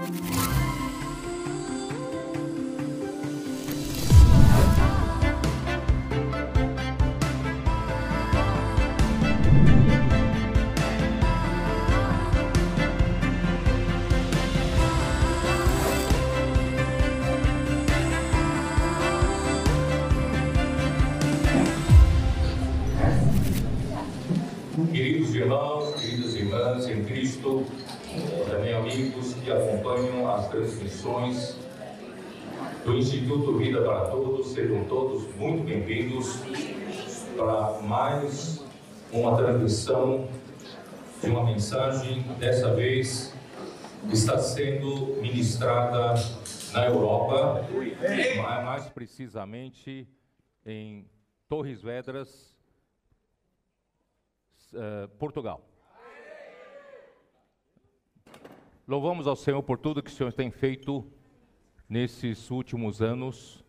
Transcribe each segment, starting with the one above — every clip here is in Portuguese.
Queridos transmissões do Instituto Vida para Todos, sejam todos muito bem-vindos para mais uma transmissão de uma mensagem, dessa vez está sendo ministrada na Europa, mais- mais precisamente em Torres Vedras, eh, Portugal. Louvamos ao Senhor por tudo que o Senhor tem feito nesses últimos anos.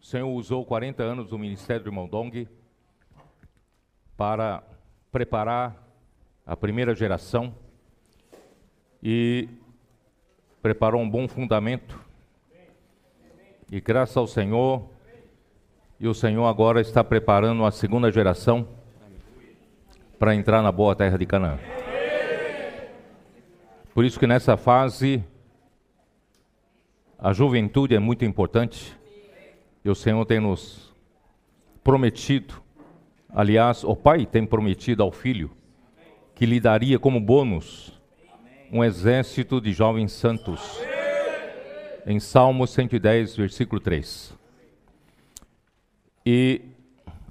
O Senhor usou 40 anos do ministério de Mondong para preparar a primeira geração e preparou um bom fundamento. E graças ao Senhor, e o Senhor agora está preparando a segunda geração para entrar na boa terra de Canaã. Por isso que nessa fase a juventude é muito importante. E o Senhor tem nos prometido, aliás, o Pai tem prometido ao Filho que lhe daria como bônus um exército de jovens santos. Em Salmo 110, versículo 3. E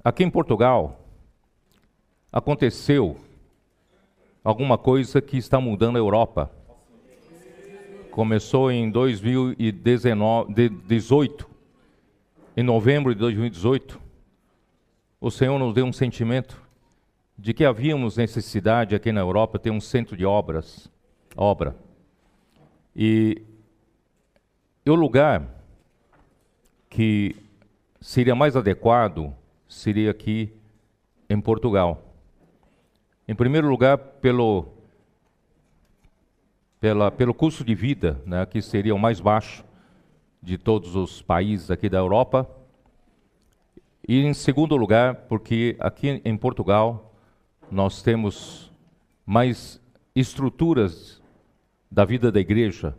aqui em Portugal, aconteceu alguma coisa que está mudando a Europa. Começou em 2018, em novembro de 2018, o Senhor nos deu um sentimento de que havíamos necessidade aqui na Europa ter um centro de obras, obra. E, e o lugar que seria mais adequado seria aqui em Portugal. Em primeiro lugar, pelo, pela, pelo custo de vida, né, que seria o mais baixo de todos os países aqui da Europa. E em segundo lugar, porque aqui em Portugal nós temos mais estruturas da vida da igreja,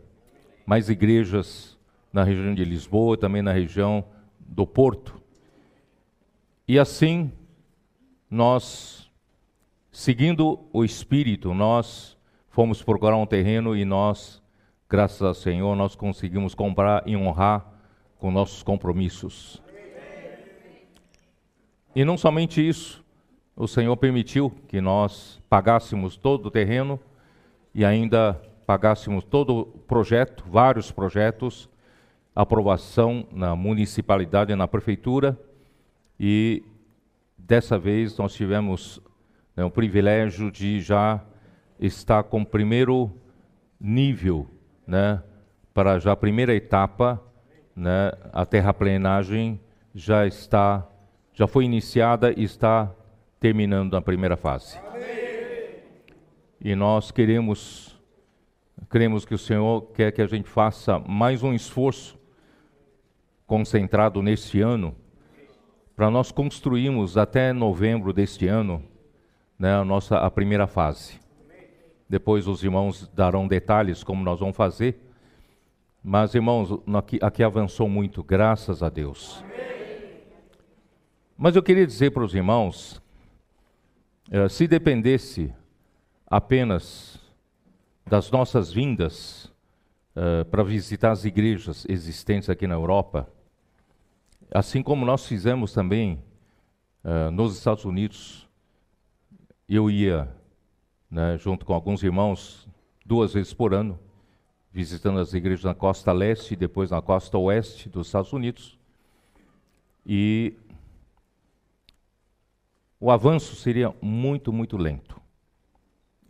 mais igrejas na região de Lisboa, também na região do Porto. E assim, nós, seguindo o Espírito, nós fomos procurar um terreno e nós, graças ao Senhor, nós conseguimos comprar e honrar com nossos compromissos. E não somente isso, o Senhor permitiu que nós pagássemos todo o terreno e ainda pagássemos todo o projeto, vários projetos, aprovação na municipalidade e na prefeitura, e dessa vez nós tivemos né, o privilégio de já estar com o primeiro nível, né, para já a primeira etapa, né, a terraplenagem já está, já foi iniciada e está terminando na primeira fase. E nós queremos, queremos que o Senhor quer que a gente faça mais um esforço concentrado neste ano, para nós construirmos até novembro deste ano né, a nossa a primeira fase. Depois os irmãos darão detalhes como nós vamos fazer. Mas, irmãos, aqui, aqui avançou muito, graças a Deus. Mas eu queria dizer para os irmãos, eh, se dependesse apenas das nossas vindas eh, para visitar as igrejas existentes aqui na Europa, assim como nós fizemos também eh, nos Estados Unidos, eu ia, né, junto com alguns irmãos, duas vezes por ano, visitando as igrejas na costa leste e depois na costa oeste dos Estados Unidos. E o avanço seria muito, muito lento.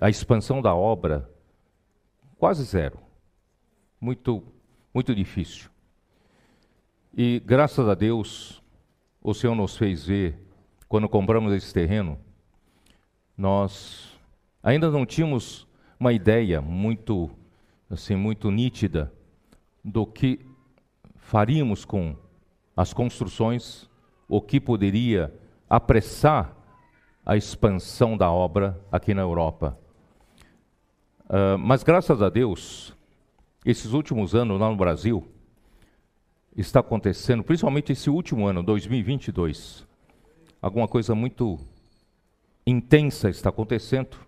A expansão da obra, quase zero. Muito, muito difícil. E graças a Deus, o Senhor nos fez ver, quando compramos esse terreno, nós ainda não tínhamos uma ideia muito assim muito nítida do que faríamos com as construções, o que poderia apressar a expansão da obra aqui na Europa. Uh, mas graças a Deus, esses últimos anos lá no Brasil, está acontecendo, principalmente esse último ano, 2022, alguma coisa muito intensa está acontecendo.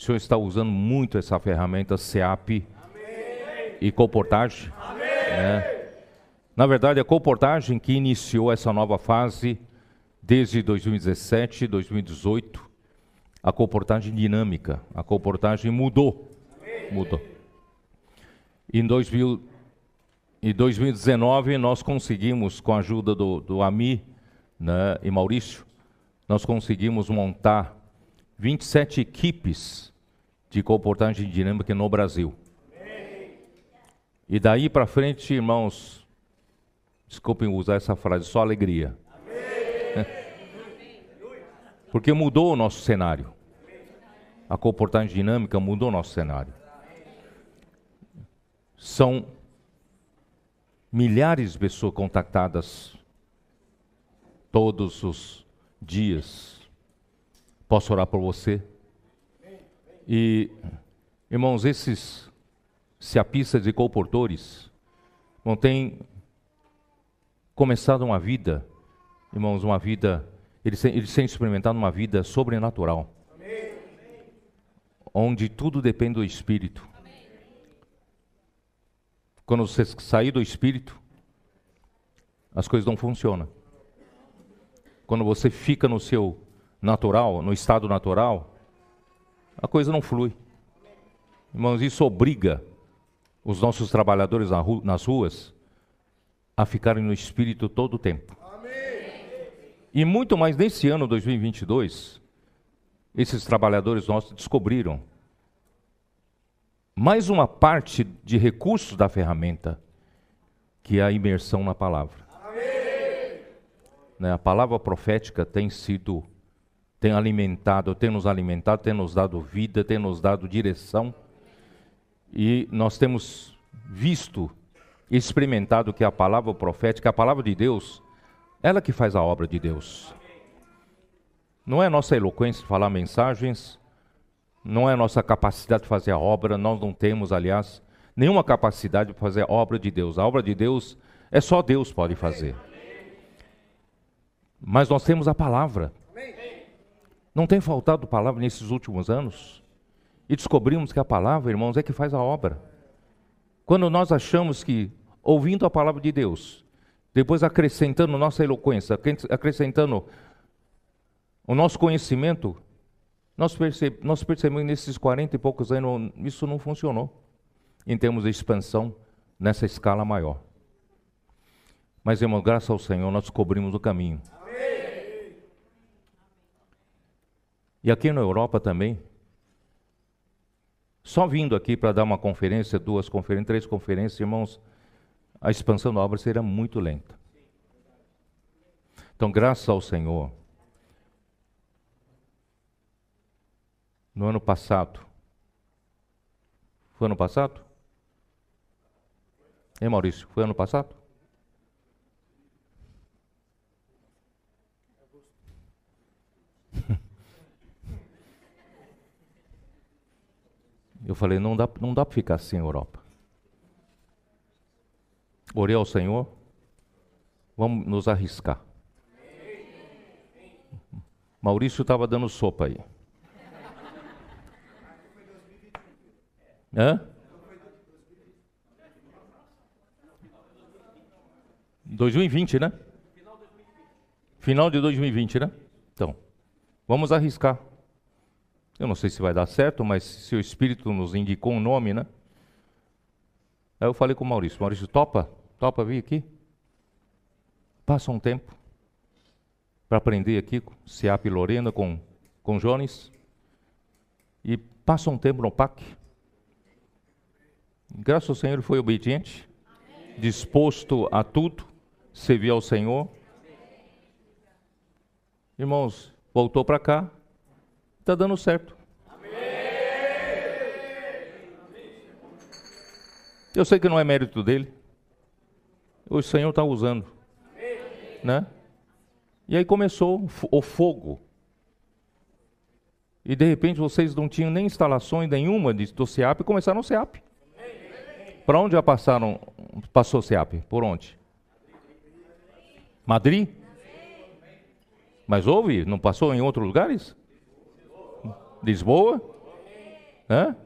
O senhor está usando muito essa ferramenta SEAP e comportagem. Né? Na verdade, a comportagem que iniciou essa nova fase desde 2017, 2018, a comportagem dinâmica, a comportagem mudou. Amém. Mudou. Em 2000, em 2019, nós conseguimos, com a ajuda do, do AMI né, e Maurício, nós conseguimos montar 27 equipes de comportagem dinâmica no Brasil. E daí para frente, irmãos, desculpem usar essa frase, só alegria. Porque mudou o nosso cenário. A comportagem dinâmica mudou o nosso cenário. São milhares de pessoas contactadas todos os dias. Posso orar por você? E, irmãos, esses seapistas e comportores não têm começado uma vida, irmãos, uma vida, eles têm, eles têm experimentado uma vida sobrenatural. Onde tudo depende do Espírito. Quando você sair do espírito, as coisas não funcionam. Quando você fica no seu natural, no estado natural, a coisa não flui. Irmãos, isso obriga os nossos trabalhadores nas ruas a ficarem no espírito todo o tempo. E muito mais nesse ano 2022, esses trabalhadores nossos descobriram mais uma parte de recursos da ferramenta, que é a imersão na palavra. Né, a palavra profética tem sido, tem alimentado, tem nos alimentado, tem nos dado vida, tem nos dado direção. E nós temos visto, experimentado que a palavra profética, a palavra de Deus, ela que faz a obra de Deus. Não é nossa eloquência de falar mensagens, não é nossa capacidade de fazer a obra, nós não temos, aliás, nenhuma capacidade de fazer a obra de Deus. A obra de Deus é só Deus pode fazer. Mas nós temos a palavra. Não tem faltado palavra nesses últimos anos? E descobrimos que a palavra, irmãos, é que faz a obra. Quando nós achamos que, ouvindo a palavra de Deus, depois acrescentando nossa eloquência, acrescentando o nosso conhecimento, nós, perceb nós percebemos nesses 40 e poucos anos, isso não funcionou em termos de expansão nessa escala maior. Mas, irmão, graças ao Senhor, nós descobrimos o caminho. Amém. E aqui na Europa também, só vindo aqui para dar uma conferência, duas conferências, três conferências, irmãos, a expansão da obra será muito lenta. Então, graças ao Senhor, no ano passado. Foi ano passado? Hein, Maurício? Foi ano passado? Eu falei, não dá, não dá para ficar assim Europa. Orei ao Senhor, vamos nos arriscar. Maurício estava dando sopa aí. Hã? Dois mil e vinte, né? Final de 2020, né? Então, vamos arriscar. Eu não sei se vai dar certo, mas se o Espírito nos indicou um nome, né? Aí eu falei com o Maurício, Maurício, topa? Topa vir aqui? Passa um tempo para aprender aqui com e Lorena, com, com Jones. E passa um tempo no PAC Graças ao Senhor, ele foi obediente, disposto a tudo, serviu ao Senhor. Irmãos, voltou para cá, está dando certo. Eu sei que não é mérito dele. O Senhor está usando. Né? E aí começou o fogo. E de repente vocês não tinham nem instalações nenhuma do SEAP e começaram o SEAP. Para onde já passaram, passou o SEAP? Por onde? Madrid? Mas houve? Não passou em outros lugares? Lisboa? Hã?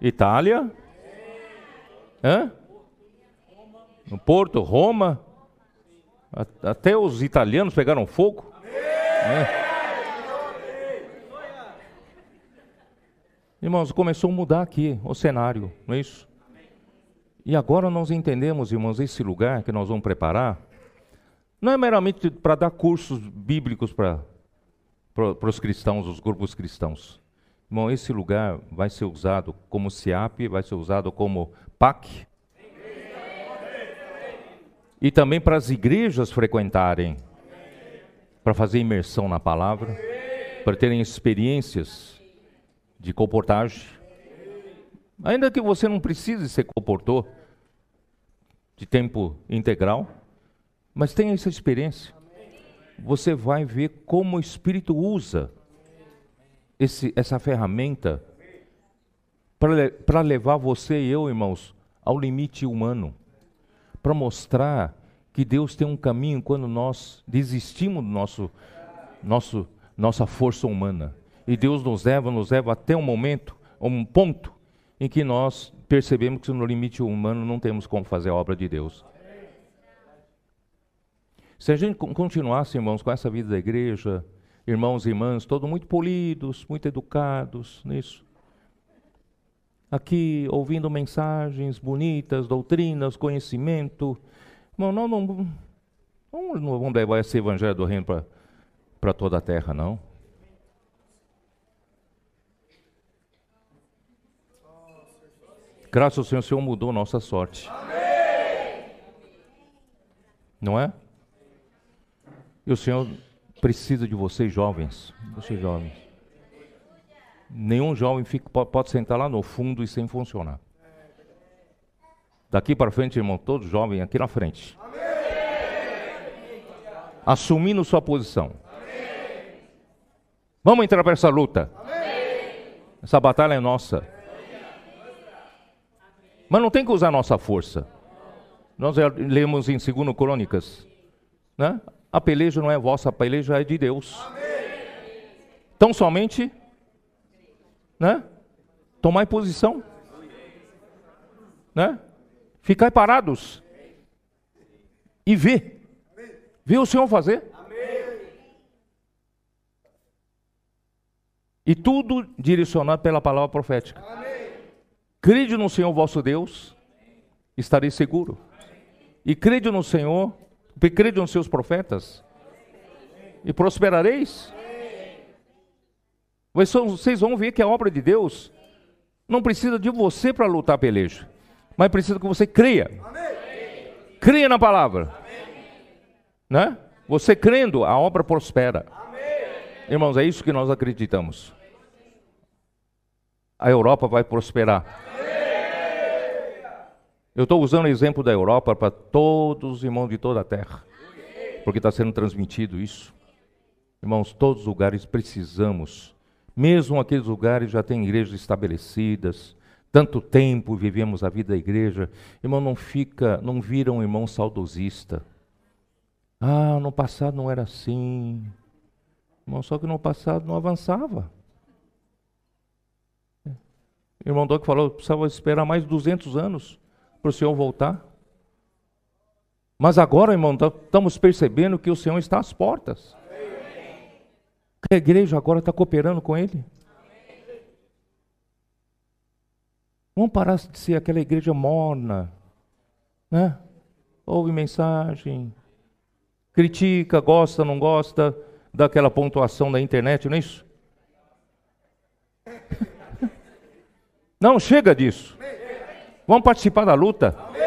Itália? Hã? No Porto, Roma? Até os italianos pegaram fogo? É. Irmãos, começou a mudar aqui o cenário, não é isso? E agora nós entendemos, irmãos, esse lugar que nós vamos preparar, não é meramente para dar cursos bíblicos para os cristãos, os grupos cristãos. Irmão, esse lugar vai ser usado como SIAP, vai ser usado como PAC. E também para as igrejas frequentarem, para fazer imersão na palavra, para terem experiências de comportagem. Ainda que você não precise ser comportor de tempo integral, mas tenha essa experiência. Você vai ver como o Espírito usa esse, essa ferramenta para levar você e eu, irmãos, ao limite humano. Para mostrar que Deus tem um caminho quando nós desistimos do nosso, nosso, nossa força humana. E Deus nos leva, nos leva até um momento, um ponto, em que nós percebemos que no limite humano não temos como fazer a obra de Deus. Se a gente continuasse, irmãos, com essa vida da igreja, irmãos e irmãs, todos muito polidos, muito educados nisso, aqui ouvindo mensagens bonitas, doutrinas, conhecimento, irmão, não, não, não, não vamos levar esse evangelho do reino para toda a terra, não. Graças ao Senhor, o Senhor mudou nossa sorte. Amém. Não é? E o Senhor precisa de vocês jovens. Vocês jovens. Nenhum jovem fica, pode sentar lá no fundo e sem funcionar. Daqui para frente, irmão, todos jovens aqui na frente. Assumindo sua posição. Vamos entrar para essa luta. Essa batalha é nossa. Mas não tem que usar nossa força. Nós lemos em 2 Crônicas, né? A peleja não é vossa, a peleja é de Deus. Amém. Então somente, né? Tomai posição, né? Ficai parados e ver, ver o Senhor fazer. E tudo direcionado pela palavra profética. Crede no Senhor vosso Deus, estarei seguro. E crede no Senhor, crede nos seus profetas, e prosperareis. Vocês vão ver que a obra de Deus não precisa de você para lutar peleja, mas precisa que você creia. Creia na palavra. Né? Você crendo, a obra prospera. Irmãos, é isso que nós acreditamos. A Europa vai prosperar. Eu estou usando o exemplo da Europa para todos os irmãos de toda a terra, porque está sendo transmitido isso. Irmãos, todos os lugares precisamos, mesmo aqueles lugares já têm igrejas estabelecidas, tanto tempo vivemos a vida da igreja, irmão, não fica, não vira um irmão saudosista. Ah, no passado não era assim. Irmão, só que no passado não avançava. Irmão Doc falou, precisava esperar mais de 200 anos para o Senhor voltar. Mas agora, irmão, tá, estamos percebendo que o Senhor está às portas. A igreja agora está cooperando com Ele. Vamos parar de ser aquela igreja morna, né? Ouve mensagem, critica, gosta, não gosta daquela pontuação da internet, não é isso? Não, chega disso. Vamos participar da luta? Amém.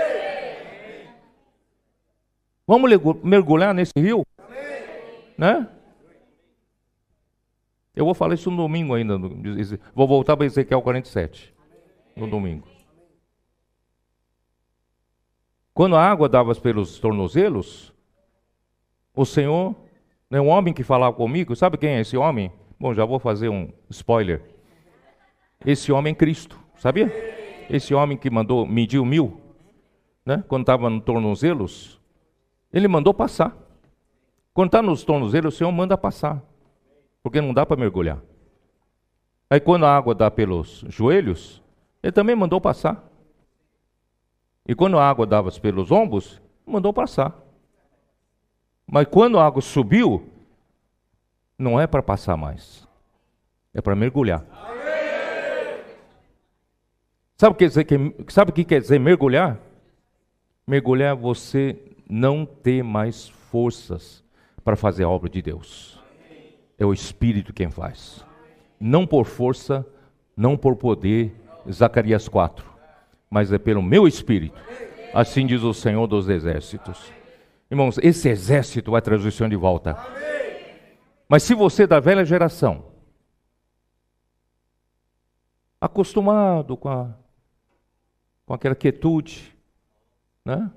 Vamos mergulhar nesse rio? Amém. Né? Eu vou falar isso no domingo ainda. Vou voltar para Ezequiel 47. No domingo. Quando a água dava pelos tornozelos, o Senhor, né, um homem que falava comigo, sabe quem é esse homem? Bom, já vou fazer um spoiler. Esse homem é Cristo, sabia? Esse homem que mandou, mediu mil, né, quando estava no tornozelos, ele mandou passar. Quando está nos tornozelos, o Senhor manda passar, porque não dá para mergulhar. Aí quando a água dá pelos joelhos, ele também mandou passar. E quando a água dava pelos ombros, mandou passar. Mas quando a água subiu, não é para passar mais. É para mergulhar. Sabe o que, dizer, sabe o que quer dizer mergulhar? Mergulhar é você não ter mais forças para fazer a obra de Deus. É o Espírito quem faz. Não por força, não por poder, Zacarias 4 mas é pelo meu espírito. Assim diz o Senhor dos exércitos. Irmãos, esse exército vai trazer o Senhor de volta. Mas se você é da velha geração, acostumado com, a, com aquela quietude, né?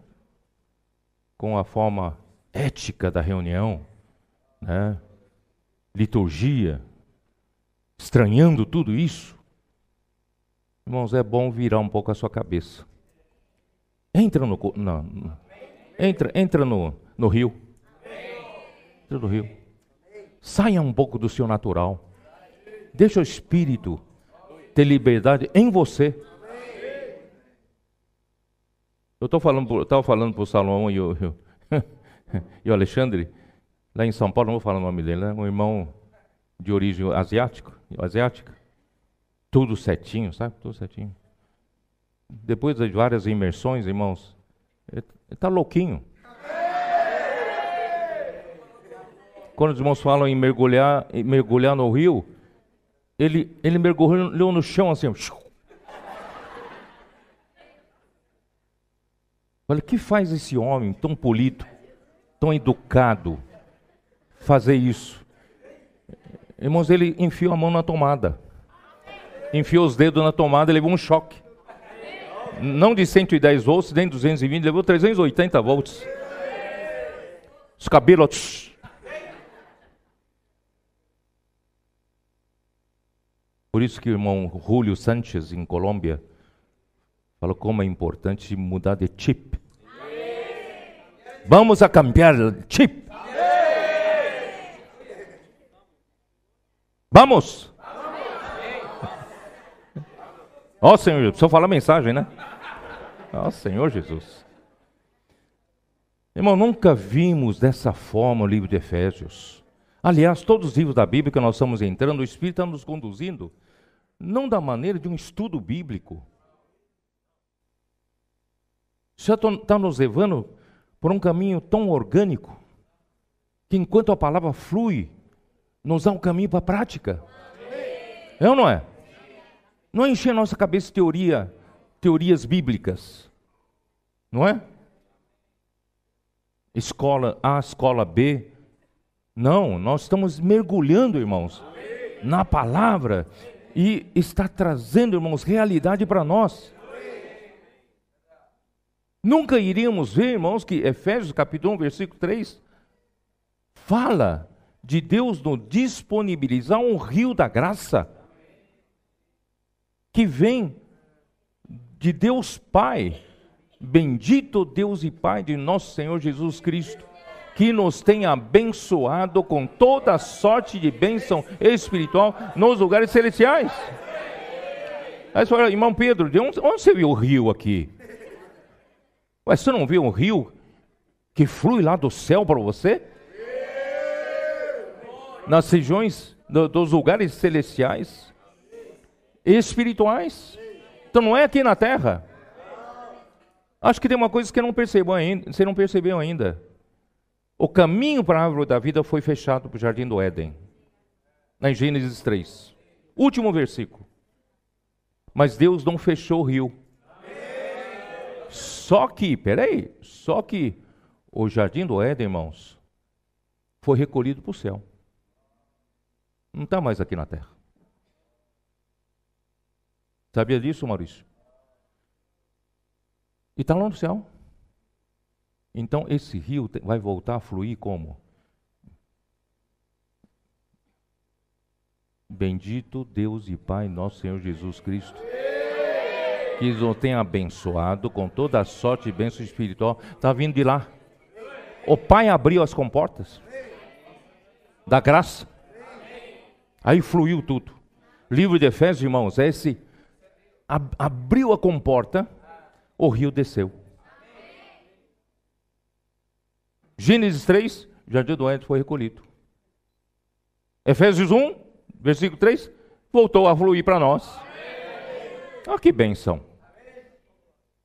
com a forma ética da reunião, né? liturgia, estranhando tudo isso, Irmãos, é bom virar um pouco a sua cabeça. Entra no. Não, entra entra no, no rio. Entra no rio. Saia um pouco do seu natural. Deixa o Espírito ter liberdade em você. Eu estou falando, estava falando para o Salomão e o, e o Alexandre, lá em São Paulo, não vou falar o nome dele, né? um irmão de origem asiático, asiática. Tudo certinho, sabe? Tudo certinho. Depois de várias imersões, irmãos, ele está louquinho. Quando os irmãos falam em mergulhar, em mergulhar no rio, ele, ele mergulhou no chão assim. Olha, o que faz esse homem tão polido, tão educado, fazer isso? Irmãos, ele enfiou a mão na tomada enfiou os dedos na tomada e levou um choque. Não de 110 volts, nem 220, levou 380 volts. Os cabelos. Por isso que o irmão Julio Sanchez, em Colômbia, falou como é importante mudar de chip. Vamos a cambiar chip. Vamos. Ó oh, Senhor, precisa falar a mensagem, né? Ó oh, Senhor Jesus. Irmão, nunca vimos dessa forma o livro de Efésios. Aliás, todos os livros da Bíblia que nós estamos entrando, o Espírito está nos conduzindo, não da maneira de um estudo bíblico. Já está nos levando por um caminho tão orgânico, que enquanto a palavra flui, nos dá um caminho para a prática. É ou não é? Não é encher nossa cabeça de teoria, teorias bíblicas. Não é? Escola A, escola B. Não, nós estamos mergulhando, irmãos, na palavra e está trazendo, irmãos, realidade para nós. Nunca iríamos ver, irmãos, que Efésios capítulo 1, versículo 3 fala de Deus nos disponibilizar um rio da graça que vem de Deus Pai, bendito Deus e Pai de nosso Senhor Jesus Cristo, que nos tem abençoado com toda sorte de bênção espiritual nos lugares celestiais. Aí você fala, irmão Pedro, de onde, onde você viu o rio aqui? Ué, você não viu um rio que flui lá do céu para você? Nas regiões do, dos lugares celestiais espirituais. Então não é aqui na terra. Acho que tem uma coisa que não percebeu ainda, você não percebeu ainda. O caminho para a árvore da vida foi fechado para o jardim do Éden. Na Gênesis 3. Último versículo. Mas Deus não fechou o rio. Só que, peraí, só que o jardim do Éden, irmãos, foi recolhido para o céu. Não está mais aqui na terra. Sabia disso, Maurício? E está lá no céu. Então esse rio vai voltar a fluir como? Bendito Deus e Pai, nosso Senhor Jesus Cristo, que nos tem abençoado com toda a sorte e bênção espiritual. Está vindo de lá. O Pai abriu as comportas da graça. Aí fluiu tudo. Livro de Efésios, irmãos, é esse ab abriu a comporta, o rio desceu. Gênesis 3, jardim do Éden foi recolhido. Efésios 1, versículo 3, voltou a fluir para nós. Olha que benção.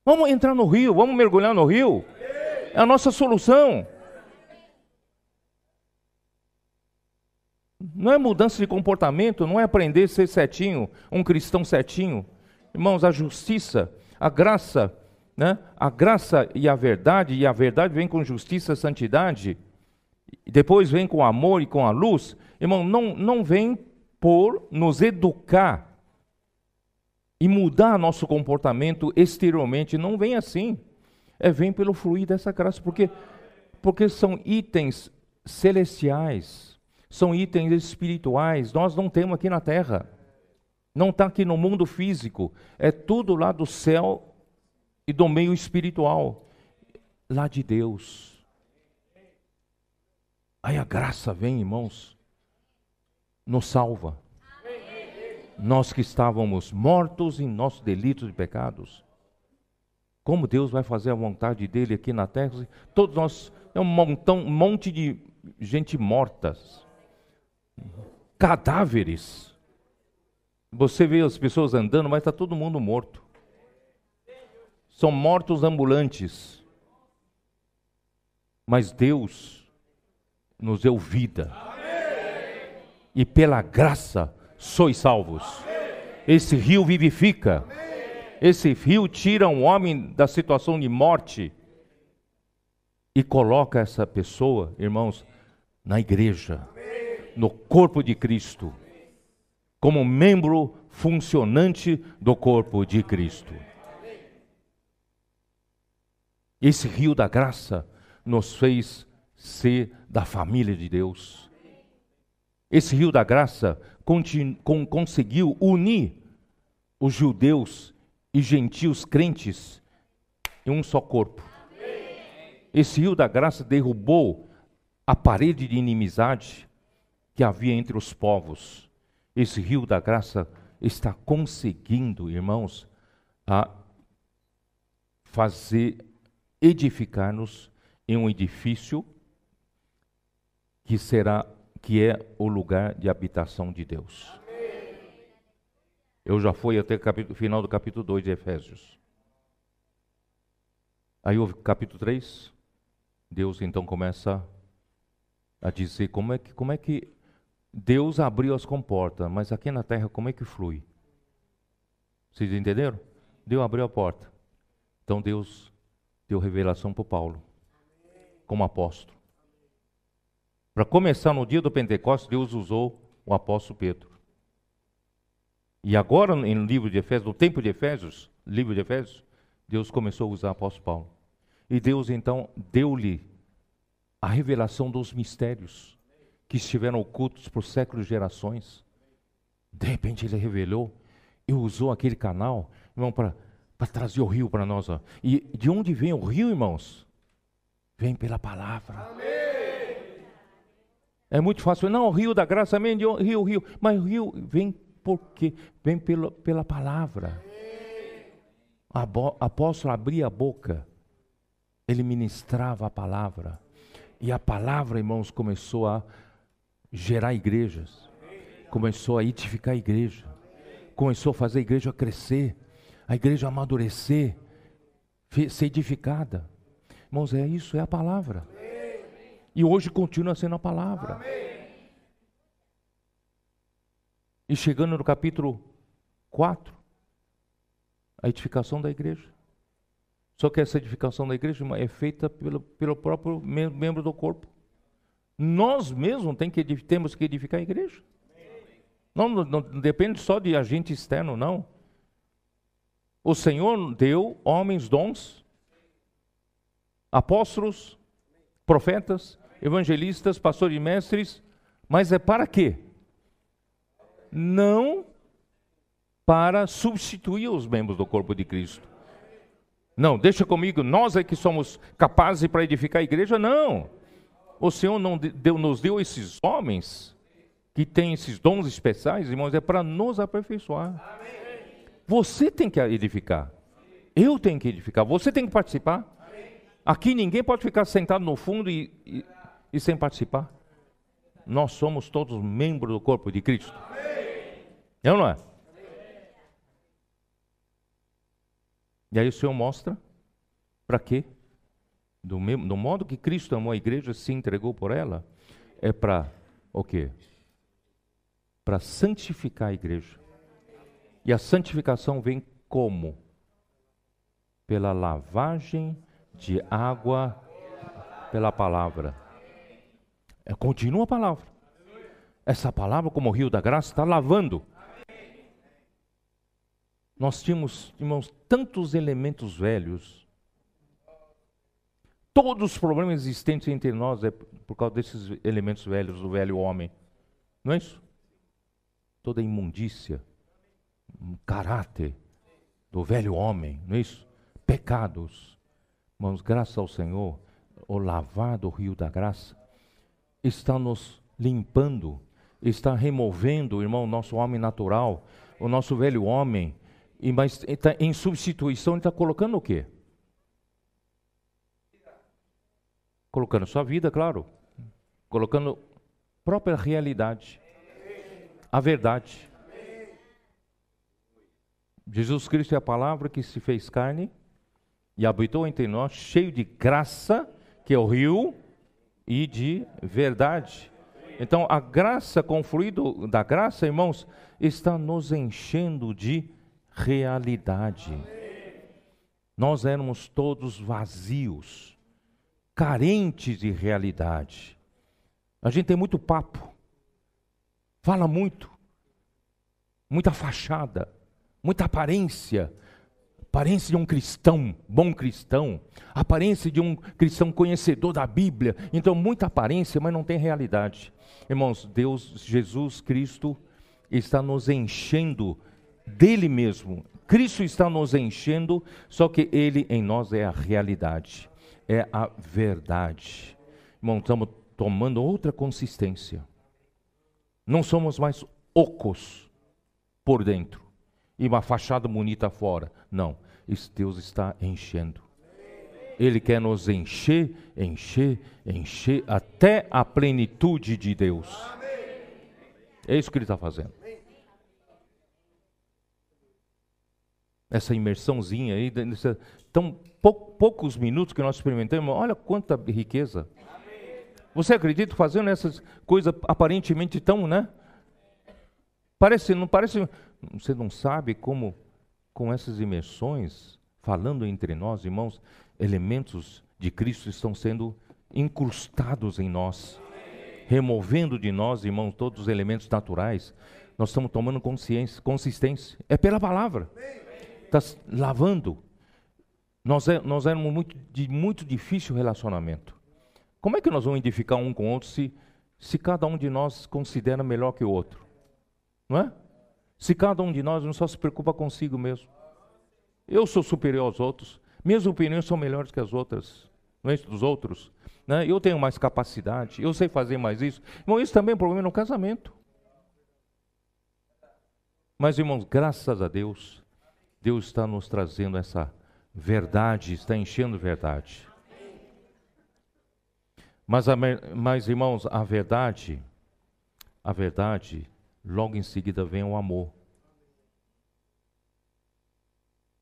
Vamos entrar no rio, vamos mergulhar no rio. É a nossa solução. Não é mudança de comportamento, não é aprender a ser certinho, um cristão certinho. Irmãos, a justiça, a graça né? A graça e a verdade, e a verdade vem com justiça e santidade, e depois vem com amor e com a luz. Irmão, não, não vem por nos educar e mudar nosso comportamento exteriormente, não vem assim. É vem pelo fluir dessa graça, porque porque são itens celestiais, são itens espirituais. Nós não temos aqui na terra. Não está aqui no mundo físico. É tudo lá do céu e do meio espiritual, lá de Deus. Aí a graça vem, irmãos, nos salva. Nós que estávamos mortos em nossos delitos e pecados. Como Deus vai fazer a vontade dele aqui na terra? Todos nós, é um montão, um monte de gente mortas, cadáveres. Você vê as pessoas andando, mas está todo mundo morto são mortos ambulantes. Mas Deus nos deu vida. Amém. E pela graça sois salvos. Esse rio vivifica. Esse rio tira um homem da situação de morte e coloca essa pessoa, irmãos, na igreja, no corpo de Cristo, como membro funcionante do corpo de Cristo. Esse rio da graça nos fez ser da família de Deus. Esse rio da graça conseguiu unir os judeus e gentios crentes em um só corpo. Esse rio da graça derrubou a parede de inimizade que havia entre os povos. Esse rio da graça está conseguindo, irmãos, a fazer edificar-nos em um edifício que será que é o lugar de habitação de Deus. Eu já fui até o final do capítulo 2 de Efésios. Aí o capítulo 3, Deus então começa a dizer como é que, como é que Deus abriu as comportas, mas aqui na terra como é que flui? Vocês entenderam? Deus abriu a porta. Então Deus deu revelação para Paulo, como apóstolo. Para começar, no dia do Pentecostes, Deus usou o apóstolo Pedro. E agora, no livro de Efésios, no tempo de Efésios, livro de Efésios, Deus começou a usar o apóstolo Paulo. E Deus então deu-lhe a revelação dos mistérios que estiveram ocultos por séculos e gerações. De repente ele revelou e usou aquele canal, irmão, para trazer o rio para nós. Ó. E de onde vem o rio, irmãos? Vem pela palavra. Amém. É muito fácil. Não, o rio da graça, vem de rio, rio. Mas o rio vem por quê? Vem pela, pela palavra. Apóstolo abria a boca, ele ministrava a palavra. E a palavra, irmãos, começou a gerar igrejas. Começou a edificar a igreja. Começou a fazer a igreja crescer a igreja amadurecer, ser edificada. Irmãos, é isso, é a palavra. E hoje continua sendo a palavra. E chegando no capítulo 4, a edificação da igreja. Só que essa edificação da igreja é feita pelo, pelo próprio membro do corpo. Nós mesmos tem que, temos que edificar a igreja. Não, não, não depende só de agente externo, não. O Senhor deu homens dons. apóstolos, profetas, evangelistas, pastores e mestres, mas é para quê? Não para substituir os membros do corpo de Cristo. Não, deixa comigo, nós é que somos capazes para edificar a igreja? Não. O Senhor não deu, nos deu esses homens que têm esses dons especiais, irmãos, é para nos aperfeiçoar. Você tem que edificar. Eu tenho que edificar. Você tem que participar. Aqui ninguém pode ficar sentado no fundo e, e, e sem participar. Nós somos todos membros do corpo de Cristo. É ou não é? E aí o Senhor mostra para quê? Do, mesmo, do modo que Cristo amou a igreja, se entregou por ela, é para o quê? Para santificar a igreja. E a santificação vem como? Pela lavagem de água pela palavra. É, continua a palavra. Essa palavra, como o rio da graça, está lavando. Nós tínhamos, irmãos, tantos elementos velhos. Todos os problemas existentes entre nós é por causa desses elementos velhos do velho homem. Não é isso? Toda imundícia, caráter do velho homem, não é isso? Pecados. Irmãos, graças ao Senhor, o lavar do rio da graça está nos limpando, está removendo, irmão, nosso homem natural, o nosso velho homem e, mas tá, em substituição ele está colocando o quê? Colocando sua vida, claro. Colocando própria realidade. A verdade. Jesus Cristo é a palavra que se fez carne e habitou entre nós, cheio de graça, que é o rio, e de verdade. Então, a graça, com o fluido da graça, irmãos, está nos enchendo de realidade. Nós éramos todos vazios, carentes de realidade. A gente tem muito papo, fala muito, muita fachada, muita aparência, aparência de um cristão, bom cristão, aparência de um cristão conhecedor da Bíblia. Então, muita aparência, mas não tem realidade. Irmãos, Deus, Jesus Cristo, está nos enchendo dele mesmo. Cristo está nos enchendo, só que ele em nós é a realidade, é a verdade. Irmão, estamos tomando outra consistência. Não somos mais ocos por dentro e uma fachada bonita fora. Não, Deus está enchendo. Ele quer nos encher, encher, encher até a plenitude de Deus. É isso que ele está fazendo. essa imersãozinha aí, tão pou, poucos minutos que nós experimentamos, olha quanta riqueza. Você acredita fazendo essas coisas aparentemente tão, né? Parece, não parece, você não sabe como com essas imersões, falando entre nós, irmãos, elementos de Cristo estão sendo incrustados em nós, removendo de nós, irmãos, todos os elementos naturais. Nós estamos tomando consciência, consistência. É pela palavra está lavando. Nós, é, nós éramos muito, de muito difícil relacionamento. Como é que nós vamos edificar um com o outro se, se cada um de nós considera melhor que o outro? Não é? Se cada um de nós não só se preocupa consigo mesmo. Eu sou superior aos outros, minhas opiniões são melhores que as outras, não é dos outros. Né? Eu tenho mais capacidade, eu sei fazer mais isso. Irmão, isso também é um problema no casamento. Mas, irmãos, graças a Deus, Deus está nos trazendo essa verdade, está enchendo verdade. Mas, mas, irmãos, a verdade, a verdade, logo em seguida vem o amor.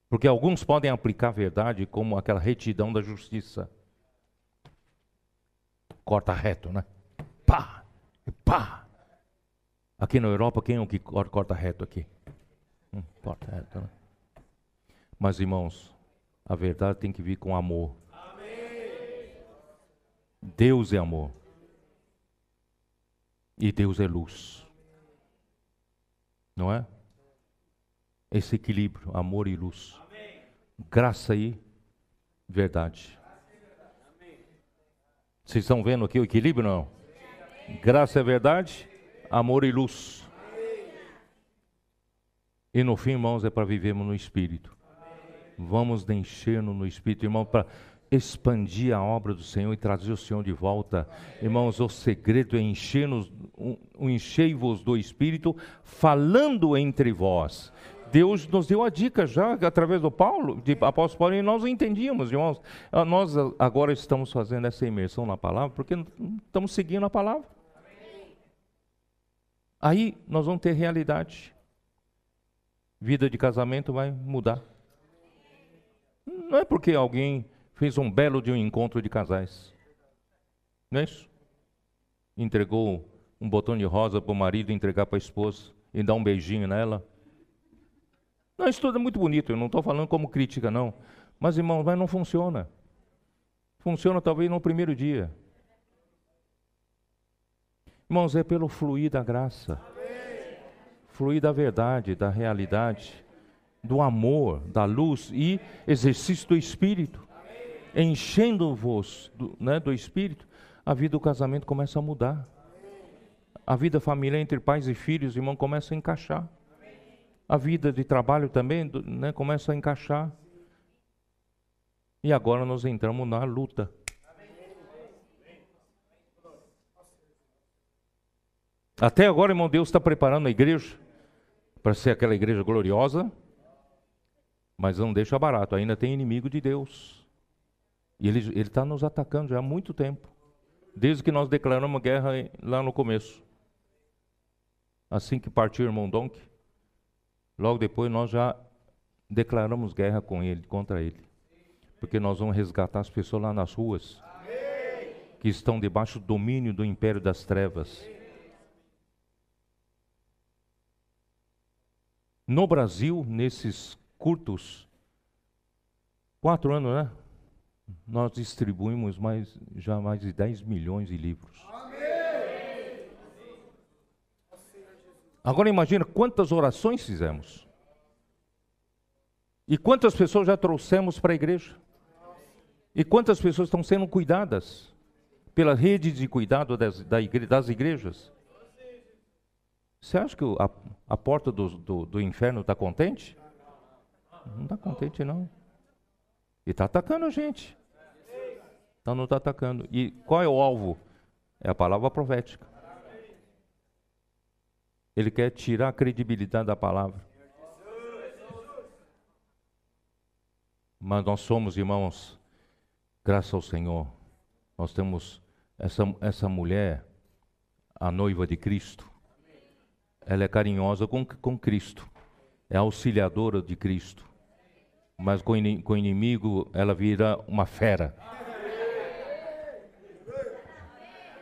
Porque alguns podem aplicar a verdade como aquela retidão da justiça. Corta reto, né? Pá! Pá! Aqui na Europa, quem é o que corta reto aqui? Hum, corta reto, né? Mas, irmãos, a verdade tem que vir com amor. Amém. Deus é amor. E Deus é luz. Não é? Esse equilíbrio, amor e luz. Amém. Graça e verdade. Vocês estão vendo aqui o equilíbrio, não? Graça é verdade, amor e luz. E no fim, irmãos, é para vivermos no Espírito. Vamos encher-nos no Espírito, irmão, para expandir a obra do Senhor e trazer o Senhor de volta. Irmãos, o segredo é encher-nos, um, enchei-vos do Espírito, falando entre vós. Deus nos deu a dica já através do Paulo, de apóstolo Paulo, e nós entendíamos, irmãos. Ah, nós agora estamos fazendo essa imersão na palavra porque estamos seguindo a palavra. Aí nós vamos ter realidade. Vida de casamento vai mudar. Não é porque alguém fez um belo de um encontro de casais. Não é isso? Entregou um botão de rosa para o marido entregar para a esposa e dar um beijinho nela. Não, isso tudo é muito bonito, eu não estou falando como crítica, não. Mas, irmão, mas não funciona. Funciona talvez no primeiro dia. Irmãos, é pelo fluir da graça. Fluir da verdade, da realidade, do amor, da luz e exercício do Espírito. Enchendo-vos do, né, do Espírito, a vida do casamento começa a mudar. A vida familiar entre pais e filhos, irmão, começa a encaixar a vida de trabalho também né, começa a encaixar. E agora nós entramos na luta. Até agora, irmão, Deus está preparando a igreja para ser aquela igreja gloriosa, mas não deixa barato, ainda tem inimigo de Deus. E ele está nos atacando já há muito tempo, desde que nós declaramos guerra lá no começo. Assim que partiu o irmão Donk, Logo depois nós já declaramos guerra com ele, contra ele. Porque nós vamos resgatar as pessoas lá nas ruas que estão debaixo do domínio do império das trevas. No Brasil, nesses curtos quatro anos, né? Nós distribuímos mais, já mais de 10 milhões de livros. Agora imagina quantas orações fizemos. E quantas pessoas já trouxemos para a igreja? E quantas pessoas estão sendo cuidadas pela rede de cuidado das, das igrejas? Você acha que a, a porta do, do, do inferno está contente? Não está contente, não. E está atacando a gente. Então não está atacando. E qual é o alvo? É a palavra profética. Ele quer tirar a credibilidade da palavra. Mas nós somos irmãos, graças ao Senhor, nós temos essa, essa mulher, a noiva de Cristo. Ela é carinhosa com, com Cristo, é auxiliadora de Cristo. Mas com, o inimigo, ela vira uma fera.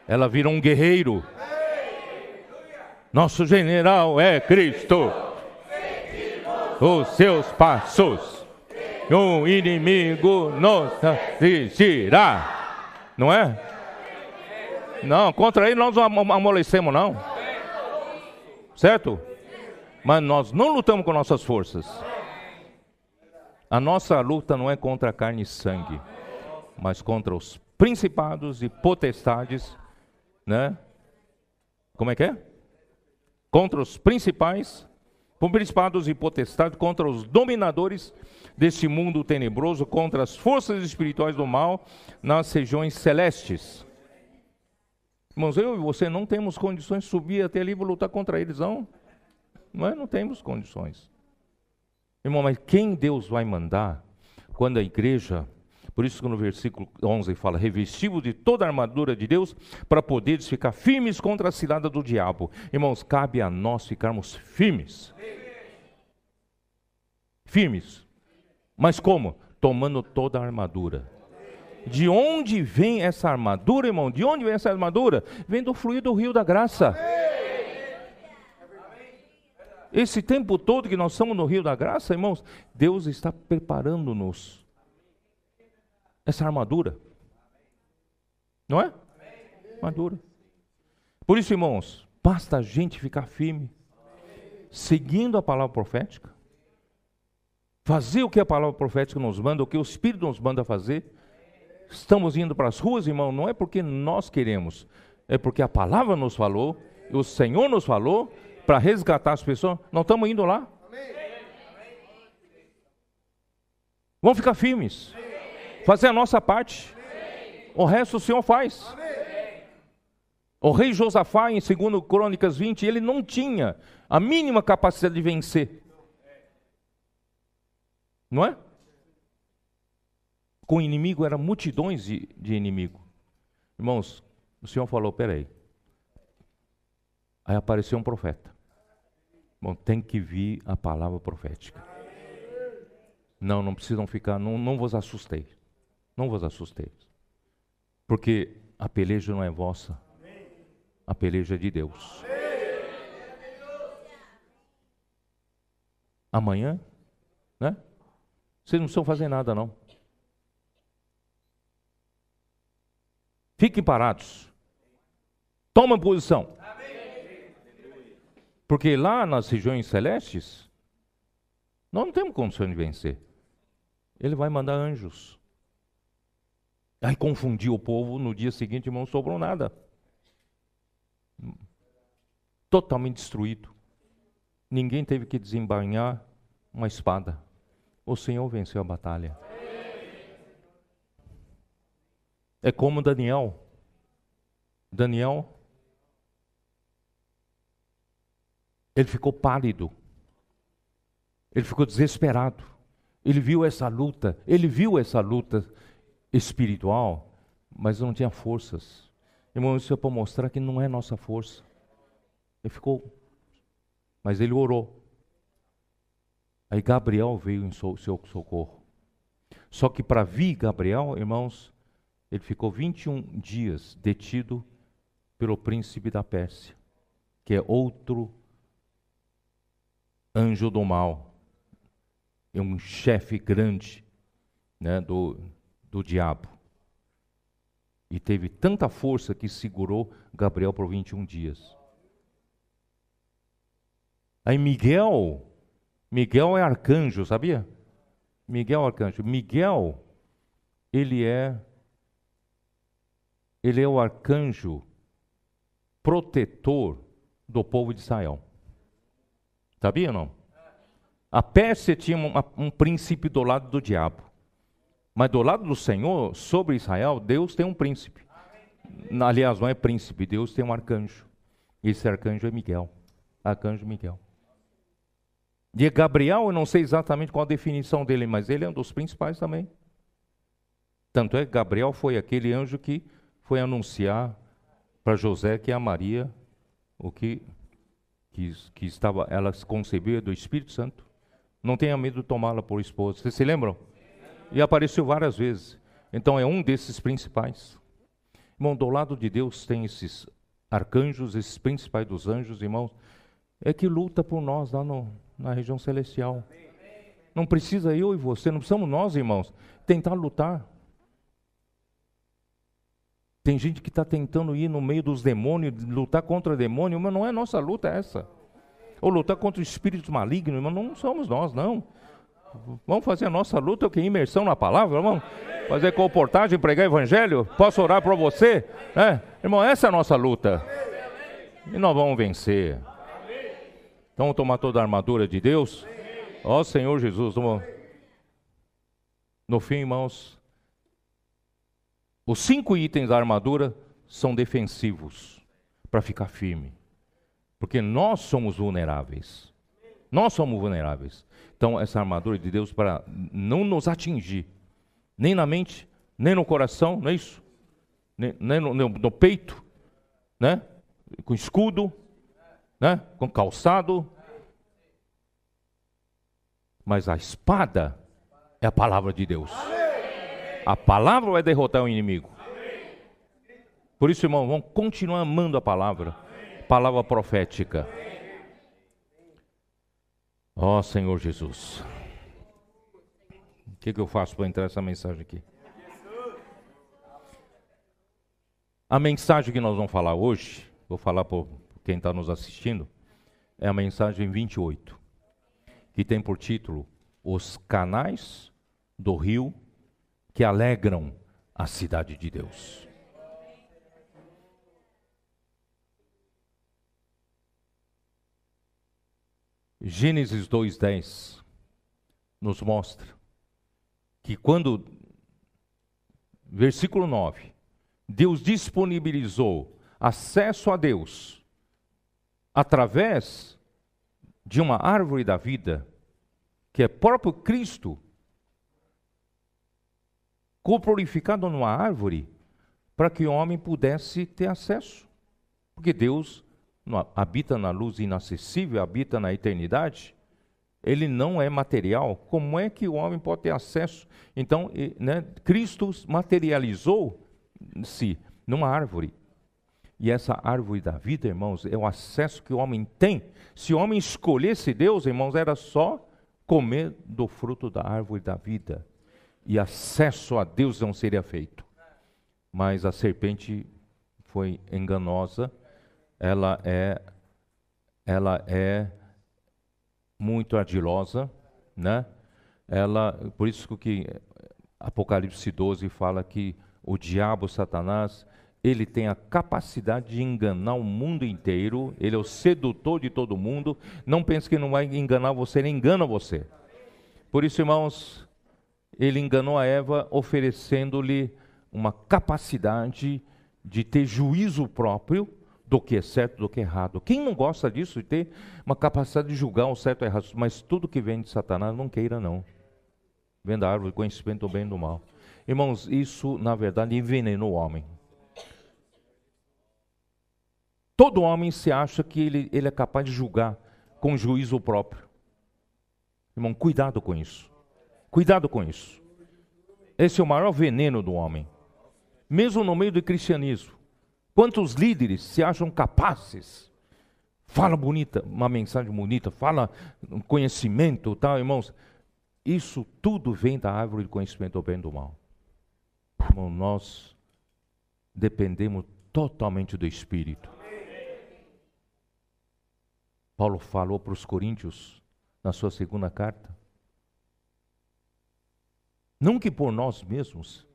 Ela vira um guerreiro. Nosso general é Cristo. Os seus passos, o inimigo nos assistirá. Não é? Não, contra ele nós não amolecemos, não. Certo? Mas nós não lutamos com nossas forças. A nossa luta não é contra carne e sangue, mas contra os principados e potestades, né? Como é que é? contra os principais, principados e potestades, contra os dominadores deste mundo tenebroso, contra as forças espirituais do mal nas regiões celestes. Irmãos, eu e você não temos condições de subir até ali e lutar contra eles, não. Não, é? não temos condições. Irmão, mas quem Deus vai mandar quando a igreja por isso que no versículo 11 fala: revestido de toda a armadura de Deus, para poderes ficar firmes contra a cilada do diabo. Irmãos, cabe a nós ficarmos firmes. Firmes. Mas como? Tomando toda a armadura. De onde vem essa armadura, irmão? De onde vem essa armadura? Vem do fluir do rio da graça. Esse tempo todo que nós estamos no rio da graça, irmãos, Deus está preparando-nos essa armadura. Não é? Armadura. Por isso, irmãos, basta a gente ficar firme, seguindo a palavra profética, fazer o que a palavra profética nos manda, o que o Espírito nos manda fazer, estamos indo para as ruas, irmão, não é porque nós queremos, é porque a palavra nos falou, o Senhor nos falou para resgatar as pessoas. Nós estamos indo lá. Vamos ficar firmes, fazer a nossa parte. O resto o Senhor faz. O rei Josafá, em 2 Crônicas 20, ele não tinha a mínima capacidade de vencer. Não é? Com o inimigo, eram multidões de, de inimigo. Irmãos, o Senhor falou: peraí. Aí apareceu um profeta. Bom, tem que vir a palavra profética. Não, não precisam ficar, não, não vos assustei. Não vos assustei. Porque a peleja não é vossa, a peleja é de Deus. Amanhã, né? Vocês não precisam fazer nada, não. Fiquem parados. Tomem posição. Porque lá nas regiões celestes, nós não temos condição de vencer. Ele vai mandar anjos. Aí confundiu o povo, no dia seguinte não sobrou nada. Totalmente destruído. Ninguém teve que desembainhar uma espada. O Senhor venceu a batalha. É como Daniel. Daniel, ele ficou pálido. Ele ficou desesperado. Ele viu essa luta, ele viu essa luta espiritual, mas não tinha forças. Irmão, isso é para mostrar que não é nossa força. Ele ficou, mas ele orou. Aí Gabriel veio em seu socorro. Só que para vir Gabriel, irmãos, ele ficou 21 dias detido pelo príncipe da Pérsia, que é outro anjo do mal, é um chefe grande né, do, do diabo. E teve tanta força que segurou Gabriel por 21 dias. Aí Miguel, Miguel é arcanjo, sabia? Miguel é arcanjo. Miguel, ele é ele é o arcanjo protetor do povo de Israel. Sabia ou não? A Pérsia tinha um, príncipe do lado do diabo. Mas do lado do Senhor, sobre Israel, Deus tem um príncipe. Aliás, não é príncipe, Deus tem um arcanjo. Esse arcanjo é Miguel. Arcanjo Miguel. E Gabriel, eu não sei exatamente qual a definição dele, mas ele é um dos principais também. Tanto é que Gabriel foi aquele anjo que foi anunciar para José que a Maria, o que, que, que estava, ela concebeu do Espírito Santo. Não tenha medo de tomá-la por esposa. Vocês se lembram? E apareceu várias vezes. Então é um desses principais. Irmão, do lado de Deus tem esses arcanjos, esses principais dos anjos, irmãos, é que luta por nós lá no, na região celestial. Não precisa eu e você, não precisamos nós, irmãos, tentar lutar. Tem gente que está tentando ir no meio dos demônios, lutar contra demônio, mas não é nossa luta essa. Ou lutar contra espíritos malignos, mas não somos nós, não. Vamos fazer a nossa luta, que? Imersão na palavra, vamos fazer comportagem, pregar evangelho. Posso orar para você? É. Irmão, essa é a nossa luta. E nós vamos vencer. Então vamos tomar toda a armadura de Deus. Ó Senhor Jesus. No fim, irmãos, os cinco itens da armadura são defensivos para ficar firme. Porque nós somos vulneráveis. Nós somos vulneráveis. Então, essa armadura de Deus para não nos atingir, nem na mente, nem no coração, não é isso? Nem, nem no, no, no, peito, né? Com escudo, né? Com calçado. Mas a espada é a palavra de Deus. A palavra vai derrotar o inimigo. Por isso, irmão, vamos continuar amando a palavra, palavra profética. Ó oh, Senhor Jesus. O que, que eu faço para entrar essa mensagem aqui? A mensagem que nós vamos falar hoje, vou falar por quem está nos assistindo, é a mensagem 28, que tem por título Os canais do rio que alegram a cidade de Deus. Gênesis 2:10 nos mostra que quando versículo 9, Deus disponibilizou acesso a Deus através de uma árvore da vida, que é próprio Cristo, corporificado numa árvore, para que o homem pudesse ter acesso. Porque Deus habita na luz inacessível, habita na eternidade, ele não é material, como é que o homem pode ter acesso? Então, né, Cristo materializou-se numa árvore. E essa árvore da vida, irmãos, é o acesso que o homem tem. Se o homem escolhesse Deus, irmãos, era só comer do fruto da árvore da vida. E acesso a Deus não seria feito. Mas a serpente foi enganosa, ela é ela é muito ardilosa, né? Ela, por isso que Apocalipse 12 fala que o diabo, Satanás, ele tem a capacidade de enganar o mundo inteiro, ele é o sedutor de todo mundo. Não pense que não vai enganar você, ele engana você. Por isso, irmãos, ele enganou a Eva oferecendo-lhe uma capacidade de ter juízo próprio do que é certo, do que é errado. Quem não gosta disso, de ter uma capacidade de julgar o certo e o errado, mas tudo que vem de Satanás, não queira não. Vem da árvore, conhecimento do bem e do mal. Irmãos, isso na verdade envenenou o homem. Todo homem se acha que ele, ele é capaz de julgar com juízo próprio. Irmão, cuidado com isso. Cuidado com isso. Esse é o maior veneno do homem. Mesmo no meio do cristianismo. Quantos líderes se acham capazes? Fala bonita, uma mensagem bonita, fala conhecimento, tal, irmãos. Isso tudo vem da árvore do conhecimento do bem e do mal. Nós dependemos totalmente do Espírito. Paulo falou para os coríntios na sua segunda carta. Não que por nós mesmos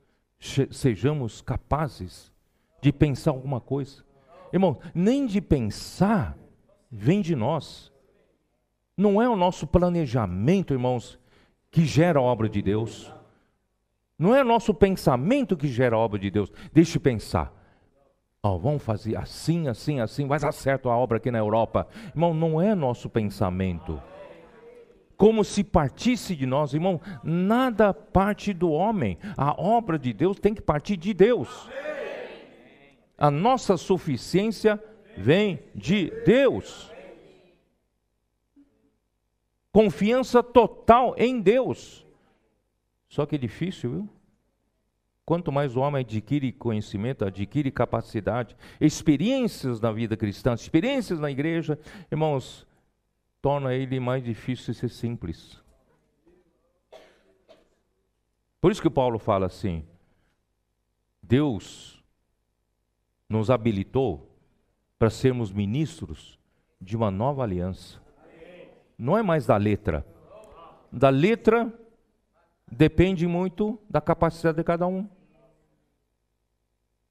sejamos capazes de pensar alguma coisa. Irmão, nem de pensar vem de nós. Não é o nosso planejamento, irmãos, que gera a obra de Deus. Não é o nosso pensamento que gera a obra de Deus. Deixe de pensar. Oh, vamos fazer assim, assim, assim, vai dar certo a obra aqui na Europa. Irmão, não é nosso pensamento. Como se partisse de nós, irmão, nada parte do homem. A obra de Deus tem que partir de Deus. A nossa suficiência vem de Deus. Confiança total em Deus. Só que é difícil, viu? Quanto mais o homem adquire conhecimento, adquire capacidade, experiências na vida cristã, experiências na igreja, irmãos, torna ele mais difícil ser simples. Por isso que Paulo fala assim: Deus nos habilitou para sermos ministros de uma nova aliança. Não é mais da letra. Da letra depende muito da capacidade de cada um.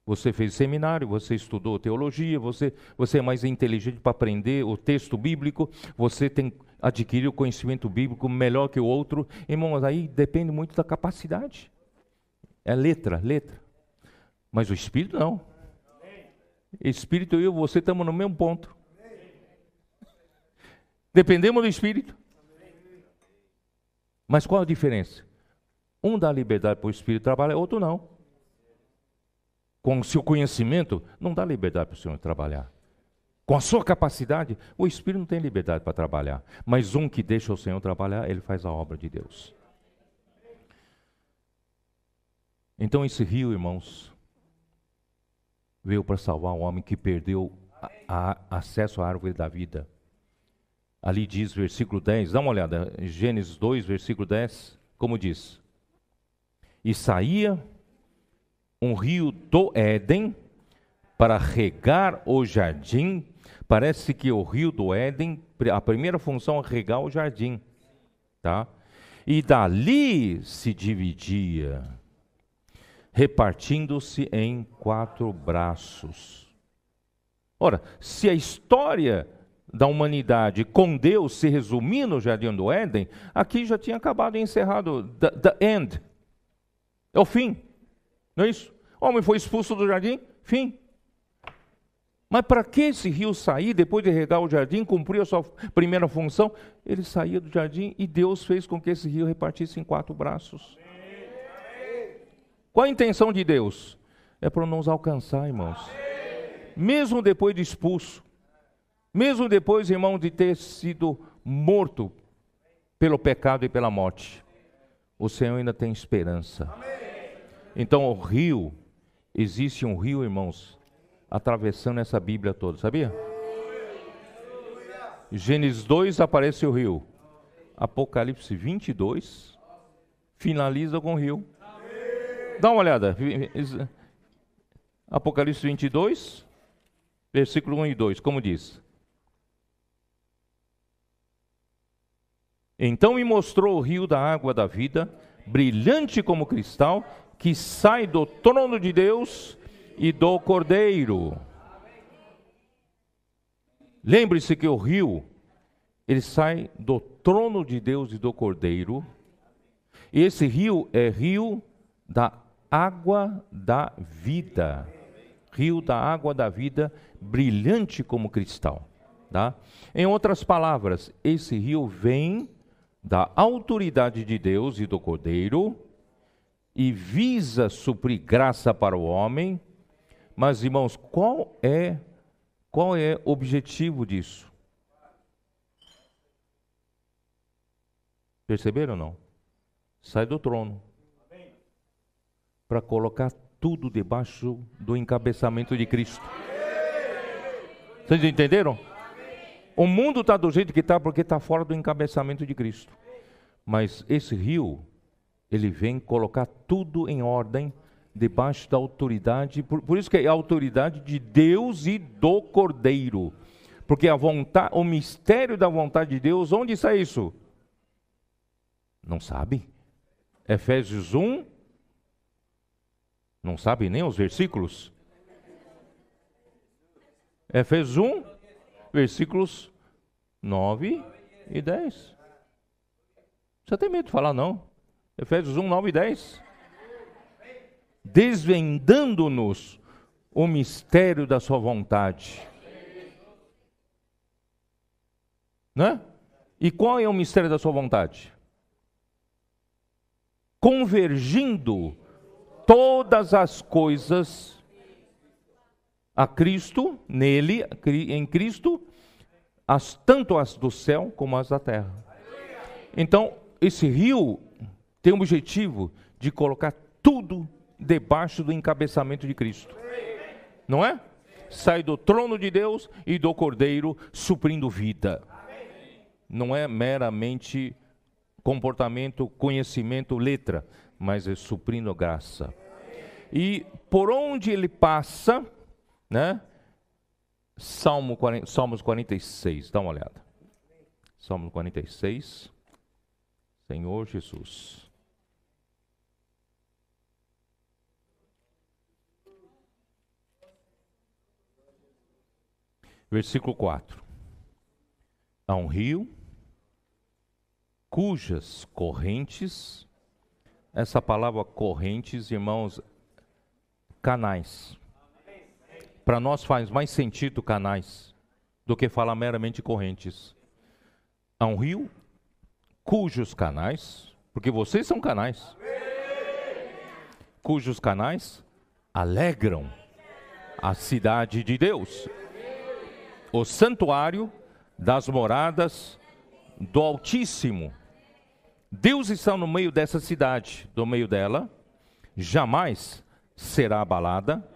Você fez seminário, você estudou teologia, você, você é mais inteligente para aprender o texto bíblico, você tem adquiriu conhecimento bíblico melhor que o outro. Irmãos, aí depende muito da capacidade. É letra, letra. Mas o espírito não. Espírito eu e você estamos no mesmo ponto. Dependemos do Espírito. Mas qual a diferença? Um dá liberdade para o Espírito trabalhar, outro não. Com o seu conhecimento, não dá liberdade para o Senhor trabalhar. Com a sua capacidade, o Espírito não tem liberdade para trabalhar. Mas um que deixa o Senhor trabalhar, ele faz a obra de Deus. Então, esse rio, irmãos, veio para salvar um homem que perdeu a, a, acesso à árvore da vida. Ali diz, versículo 10, dá uma olhada, Gênesis 2, versículo 10, como diz: E saía um rio do Éden para regar o jardim. Parece que o rio do Éden, a primeira função é regar o jardim, tá? E dali se dividia repartindo-se em quatro braços. Ora, se a história da humanidade com Deus se resumir no Jardim do Éden, aqui já tinha acabado e encerrado the, the end. É o fim. Não é isso? O homem foi expulso do jardim, fim. Mas para que esse rio sair depois de regar o jardim, cumprir a sua primeira função? Ele saía do jardim e Deus fez com que esse rio repartisse em quatro braços. Qual a intenção de Deus? É para nos alcançar, irmãos. Mesmo depois de expulso, mesmo depois, irmão, de ter sido morto pelo pecado e pela morte, o Senhor ainda tem esperança. Então, o rio, existe um rio, irmãos, atravessando essa Bíblia toda, sabia? Gênesis 2 aparece o rio. Apocalipse 22 finaliza com o rio. Dá uma olhada. Apocalipse 22, versículo 1 e 2, como diz? Então me mostrou o rio da água da vida, brilhante como cristal, que sai do trono de Deus e do Cordeiro. Lembre-se que o rio, ele sai do trono de Deus e do Cordeiro. Esse rio é rio da água da vida. Rio da água da vida, brilhante como cristal. Tá? Em outras palavras, esse rio vem da autoridade de Deus e do Cordeiro e visa suprir graça para o homem. Mas irmãos, qual é qual é o objetivo disso? Perceberam ou não? Sai do trono para colocar tudo debaixo do encabeçamento de Cristo. Vocês entenderam? O mundo está do jeito que está porque está fora do encabeçamento de Cristo. Mas esse rio, ele vem colocar tudo em ordem debaixo da autoridade, por, por isso que é a autoridade de Deus e do Cordeiro. Porque a vontade, o mistério da vontade de Deus, onde está isso? Não sabe? Efésios 1, não sabe nem os versículos? Efésios 1, versículos 9 e 10. Você tem medo de falar, não? Efésios 1, 9 e 10. Desvendando-nos o mistério da sua vontade. Né? E qual é o mistério da sua vontade? Convergindo todas as coisas a Cristo, nele, em Cristo, as, tanto as do céu como as da terra. Então, esse rio tem o objetivo de colocar tudo debaixo do encabeçamento de Cristo. Não é? Sai do trono de Deus e do Cordeiro, suprindo vida. Não é meramente comportamento, conhecimento, letra, mas é suprindo graça. E por onde ele passa, né? Salmo 40, Salmos 46, dá uma olhada. Salmo 46. Senhor Jesus. Versículo 4. Há um rio cujas correntes, essa palavra correntes, irmãos, canais para nós faz mais sentido canais do que falar meramente correntes. Há um rio cujos canais, porque vocês são canais, cujos canais alegram a cidade de Deus, o santuário das moradas do Altíssimo. Deus está no meio dessa cidade, no meio dela, jamais será abalada.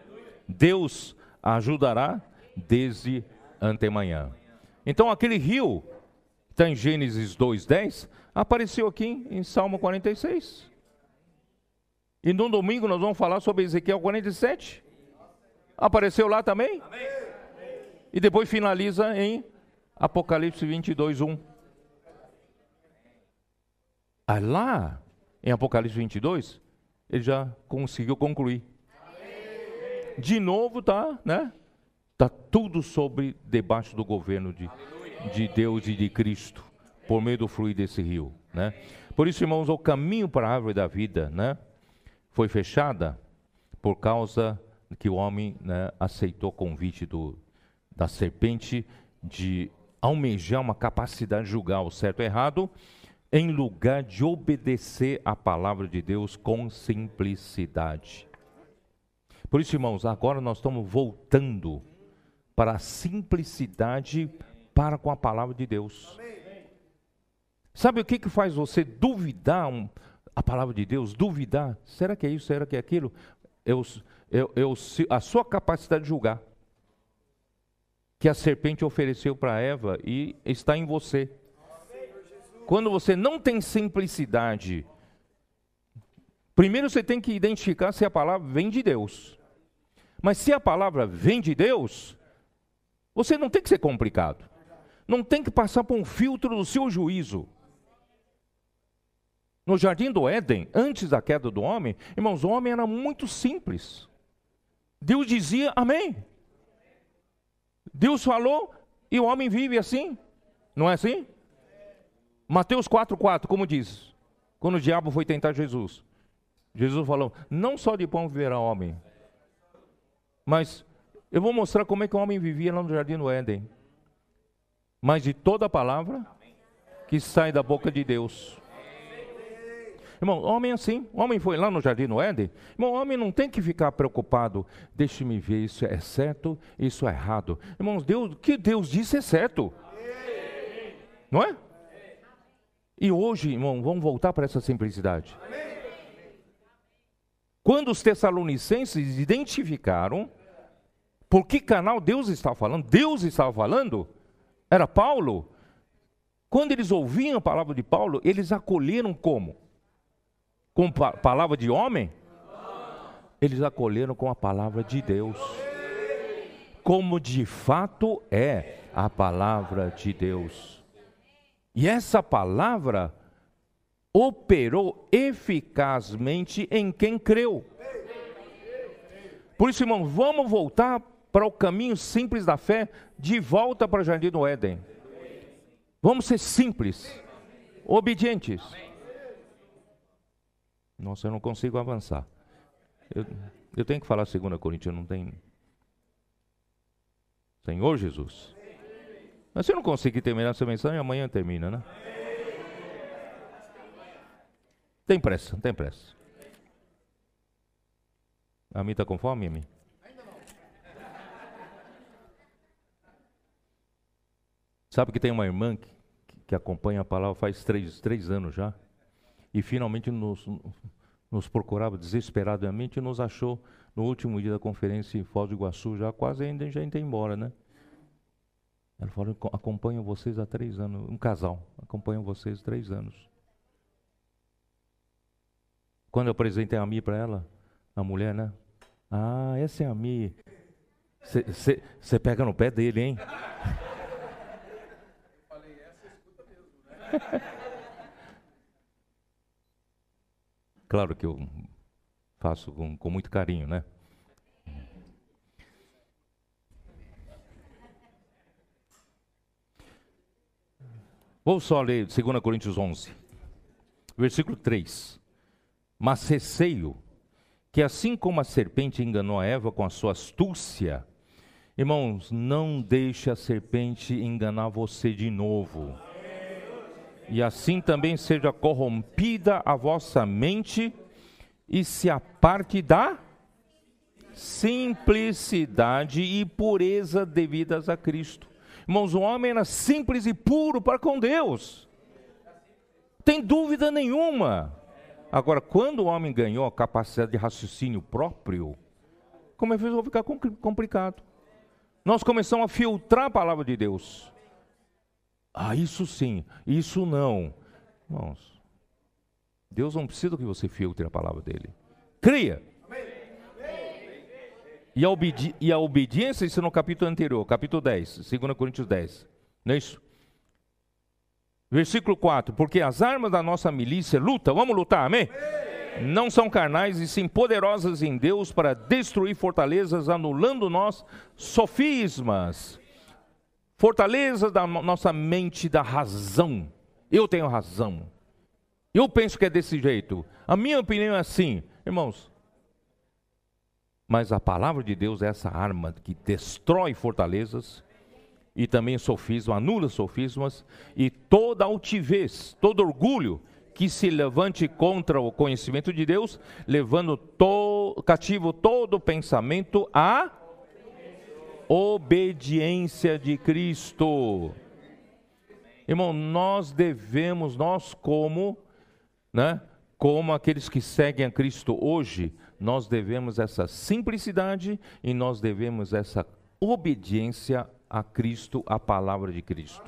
Deus ajudará desde antemanhã. Então aquele rio, está em Gênesis 2,10, apareceu aqui em Salmo 46. E no domingo nós vamos falar sobre Ezequiel 47. Apareceu lá também? E depois finaliza em Apocalipse 22, 1. Ah, lá, em Apocalipse 22, ele já conseguiu concluir. De novo tá, né? Tá tudo sobre debaixo do governo de, de Deus e de Cristo, por meio do fluir desse rio, né? Por isso, irmãos, o caminho para a árvore da vida, né, foi fechada por causa que o homem né, aceitou o convite do, da serpente de almejar uma capacidade de julgar o certo e errado, em lugar de obedecer à palavra de Deus com simplicidade. Por isso, irmãos, agora nós estamos voltando para a simplicidade para com a palavra de Deus. Sabe o que, que faz você duvidar um, a palavra de Deus? Duvidar? Será que é isso? Será que é aquilo? Eu, eu, eu, a sua capacidade de julgar que a serpente ofereceu para Eva e está em você. Quando você não tem simplicidade, primeiro você tem que identificar se a palavra vem de Deus. Mas se a palavra vem de Deus, você não tem que ser complicado. Não tem que passar por um filtro do seu juízo. No jardim do Éden, antes da queda do homem, irmãos, o homem era muito simples. Deus dizia amém. Deus falou e o homem vive assim. Não é assim? Mateus 4,4, como diz? Quando o diabo foi tentar Jesus. Jesus falou: Não só de pão viverá o homem, mas eu vou mostrar como é que o homem vivia lá no jardim do Éden. Mas de toda palavra que sai da boca de Deus. Irmão, homem é assim. Homem foi lá no jardim do Éden. Irmão, homem não tem que ficar preocupado. Deixe-me ver, isso é certo, isso é errado. Irmãos, Deus, o que Deus disse é certo. Não é? E hoje, irmão, vamos voltar para essa simplicidade. Quando os tessalonicenses identificaram por que canal Deus estava falando, Deus estava falando, era Paulo. Quando eles ouviam a palavra de Paulo, eles acolheram como? Com pa palavra de homem? Eles acolheram com a palavra de Deus. Como de fato é a palavra de Deus. E essa palavra operou eficazmente em quem creu. Por isso, irmão, vamos voltar para o caminho simples da fé, de volta para o jardim do Éden. Vamos ser simples, obedientes. Nossa, eu não consigo avançar. Eu, eu tenho que falar 2 Coríntios, não tem. Senhor Jesus. Mas se eu não conseguir terminar essa mensagem, amanhã termina, né? Tem pressa, tem pressa. A mim está com fome, a mim? Sabe que tem uma irmã que, que acompanha a palavra faz três, três anos já? E finalmente nos, nos procurava desesperadamente e nos achou no último dia da conferência em Foz do Iguaçu, já quase ainda já indo embora, né? Ela falou, acompanho vocês há três anos, um casal, acompanho vocês há três anos. Quando eu apresentei a Mi para ela, a mulher, né? Ah, essa é a Mi. Você pega no pé dele, hein? Eu falei, essa escuta mesmo, né? Claro que eu faço com, com muito carinho, né? Vou só ler 2 Coríntios 11, versículo 3. Mas receio que assim como a serpente enganou a Eva com a sua astúcia, irmãos, não deixe a serpente enganar você de novo e assim também seja corrompida a vossa mente e se aparte da simplicidade e pureza devidas a Cristo. Irmãos, o homem era simples e puro para com Deus. Tem dúvida nenhuma. Agora, quando o homem ganhou a capacidade de raciocínio próprio, começou a ficar complicado. Nós começamos a filtrar a palavra de Deus. Ah, isso sim, isso não. Irmãos, Deus não precisa que você filtre a palavra dele. Cria. E a, obedi e a obediência, isso no capítulo anterior, capítulo 10, 2 Coríntios 10. Não é isso? Versículo 4: Porque as armas da nossa milícia luta, vamos lutar, amém. não são carnais e sim poderosas em Deus para destruir fortalezas, anulando nós sofismas. Fortaleza da nossa mente da razão. Eu tenho razão. Eu penso que é desse jeito. A minha opinião é assim, irmãos. Mas a palavra de Deus é essa arma que destrói fortalezas e também sofisma, anula sofismas e toda altivez, todo orgulho que se levante contra o conhecimento de Deus, levando to, cativo todo pensamento à obediência de Cristo. Irmão, nós devemos, nós como, né, como aqueles que seguem a Cristo hoje, nós devemos essa simplicidade e nós devemos essa obediência a Cristo, a palavra de Cristo.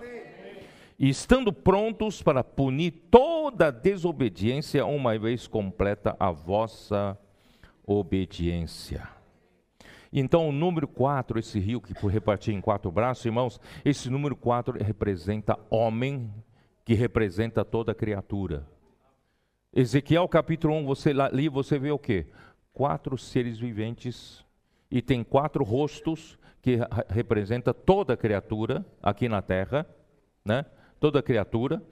E estando prontos para punir toda desobediência, uma vez completa a vossa obediência. Então, o número 4, esse rio que foi repartido em quatro braços, irmãos, esse número 4 representa homem, que representa toda criatura. Ezequiel capítulo 1, você ali você vê o quê? Quatro seres viventes e tem quatro rostos que representa toda criatura aqui na terra, né? toda criatura,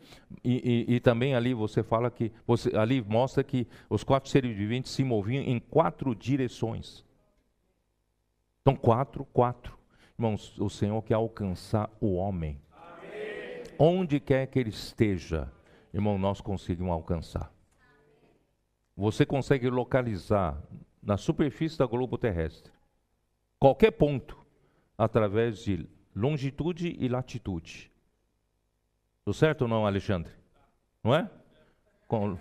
e, e, e, também ali você fala que, você, ali mostra que os quatro seres viventes se moviam em quatro direções. Então, quatro, quatro. Irmãos, o Senhor quer alcançar o homem. Amém. Onde quer que ele esteja, irmão, nós conseguimos alcançar. Você consegue localizar na superfície da globo terrestre qualquer ponto através de longitude e latitude. Estou certo ou não, Alexandre? Não é? Com,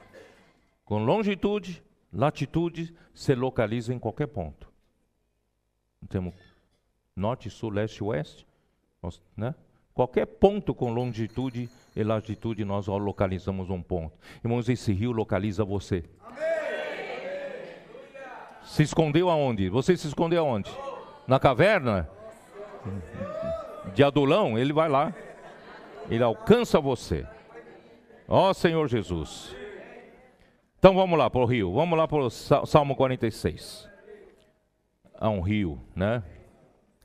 com longitude, latitude, se localiza em qualquer ponto. Temos norte, sul, leste, oeste, nós, né? Qualquer ponto com longitude e latitude, nós localizamos um ponto. Irmãos, esse rio localiza você. Amém. Se escondeu aonde? Você se escondeu aonde? Na caverna? De Adulão? Ele vai lá ele alcança você. Ó oh, Senhor Jesus. Então vamos lá para o rio. Vamos lá para o Salmo 46. Há um rio, né?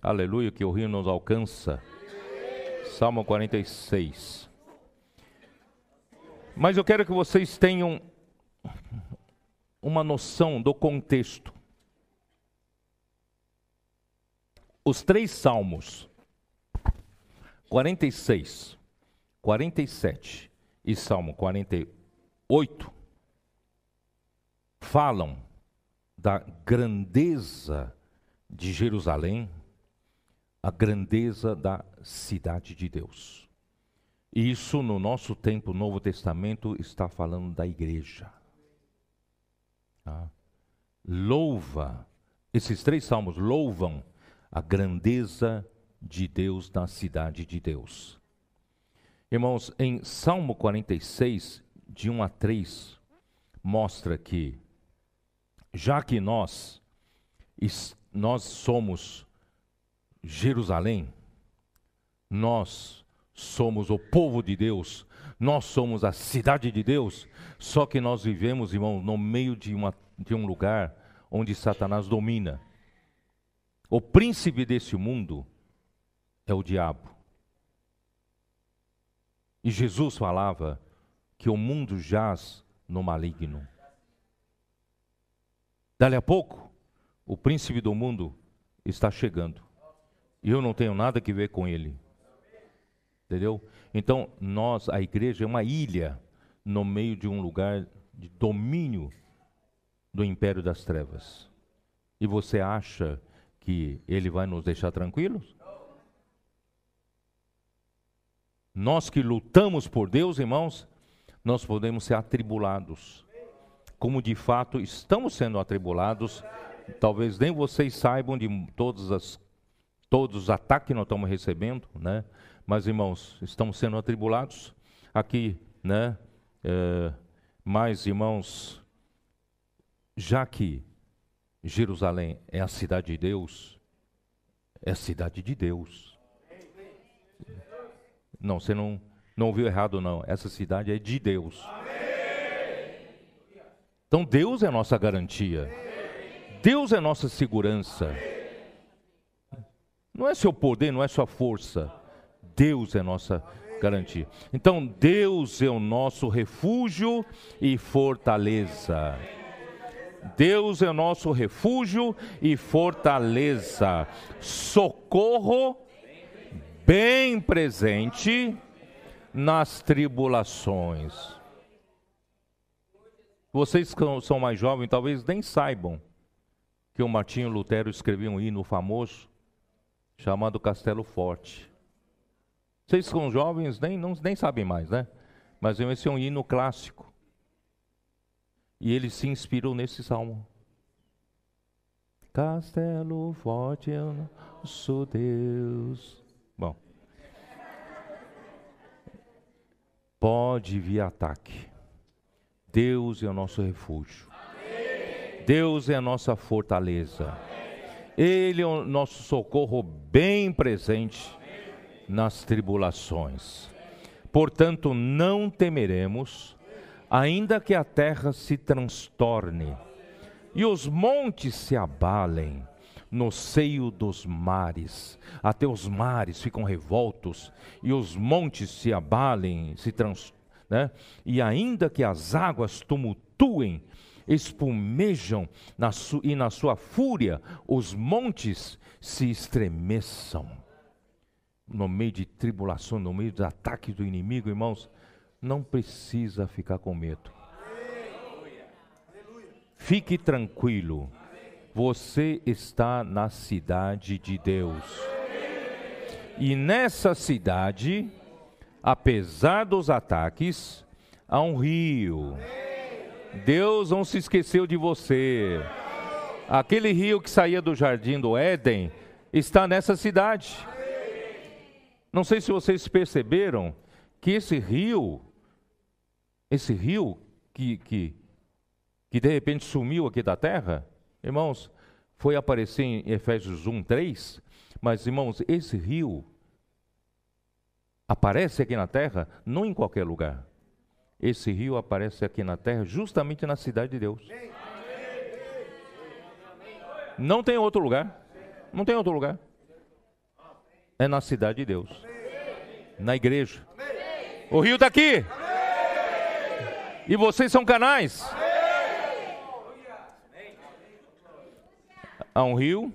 Aleluia, que o rio nos alcança. Salmo 46. Mas eu quero que vocês tenham uma noção do contexto. Os três salmos, 46, 47 e Salmo 48 falam da grandeza de Jerusalém, a grandeza da cidade de Deus. E isso no nosso tempo, Novo Testamento, está falando da igreja. Ah. Louva, esses três salmos louvam a grandeza de Deus na cidade de Deus. Irmãos, em Salmo 46, de 1 a 3, mostra que, já que nós, nós somos Jerusalém, nós somos o povo de Deus, nós somos a cidade de Deus, só que nós vivemos, irmão, no meio de, uma, de um lugar onde Satanás domina. O príncipe desse mundo é o diabo. E Jesus falava que o mundo jaz no maligno. Dali a pouco, o príncipe do mundo está chegando. E eu não tenho nada que ver com ele. Entendeu? Então, nós, a igreja, é uma ilha no meio de um lugar de domínio do império das trevas. E você acha que ele vai nos deixar tranquilos? Nós que lutamos por Deus, irmãos, nós podemos ser atribulados. Como de fato estamos sendo atribulados, talvez nem vocês saibam de todas as, todos os ataques que nós estamos recebendo, né? Mas, irmãos, estamos sendo atribulados aqui, né? É, mas, irmãos, já que Jerusalém é a cidade de Deus, é a cidade de Deus. Não, você não, não ouviu errado, não. Essa cidade é de Deus. Então Deus é nossa garantia. Deus é nossa segurança. Não é seu poder, não é sua força. Deus é nossa garantia. Então Deus é o nosso refúgio e fortaleza. Deus é o nosso refúgio e fortaleza, socorro bem presente nas tribulações. Vocês que são mais jovens talvez nem saibam que o Martinho Lutero escreveu um hino famoso chamado Castelo Forte. Vocês são jovens nem, não, nem sabem mais, né? Mas esse é um hino clássico. E ele se inspirou nesse salmo. Castelo forte eu sou Deus. Bom. Pode vir ataque. Deus é o nosso refúgio. Deus é a nossa fortaleza. Ele é o nosso socorro bem presente nas tribulações. Portanto, não temeremos ainda que a terra se transtorne e os montes se abalem no seio dos mares, até os mares ficam revoltos e os montes se abalem, se trans, né? e ainda que as águas tumultuem, espumejam na e na sua fúria os montes se estremeçam. No meio de tribulação, no meio dos ataques do inimigo, irmãos, não precisa ficar com medo. Fique tranquilo. Você está na cidade de Deus. E nessa cidade, apesar dos ataques, há um rio. Deus não se esqueceu de você. Aquele rio que saía do jardim do Éden está nessa cidade. Não sei se vocês perceberam que esse rio esse rio que, que, que de repente sumiu aqui da terra, irmãos, foi aparecer em Efésios 1, 3, mas irmãos, esse rio aparece aqui na terra, não em qualquer lugar. Esse rio aparece aqui na terra, justamente na cidade de Deus. Não tem outro lugar. Não tem outro lugar. É na cidade de Deus. Na igreja. O rio está aqui. E vocês são canais. Há um rio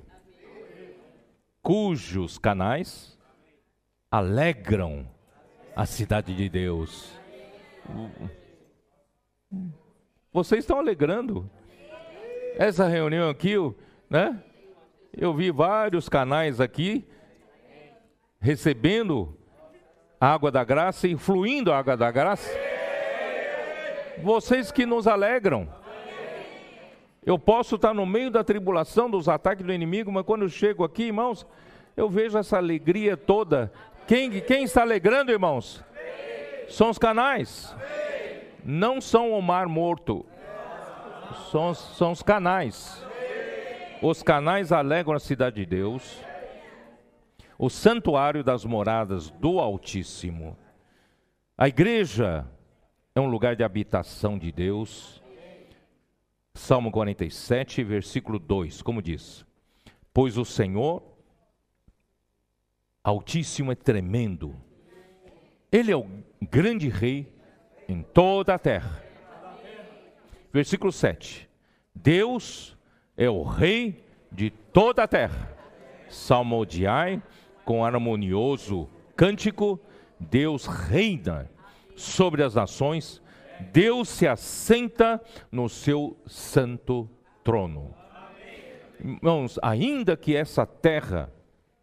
cujos canais alegram a cidade de Deus. Vocês estão alegrando. Essa reunião aqui, né? Eu vi vários canais aqui recebendo a água da graça e fluindo a água da graça. Vocês que nos alegram. Eu posso estar no meio da tribulação, dos ataques do inimigo, mas quando eu chego aqui, irmãos, eu vejo essa alegria toda. Quem, quem está alegrando, irmãos? São os canais. Não são o mar morto. São, são os canais. Os canais alegram a cidade de Deus, o santuário das moradas do Altíssimo. A igreja é um lugar de habitação de Deus. Salmo 47, versículo 2, como diz: Pois o Senhor Altíssimo é tremendo, Ele é o grande Rei em toda a terra. Versículo 7: Deus é o Rei de toda a terra. Salmodiai com harmonioso cântico, Deus reina sobre as nações, Deus se assenta no seu santo trono. Irmãos, ainda que essa terra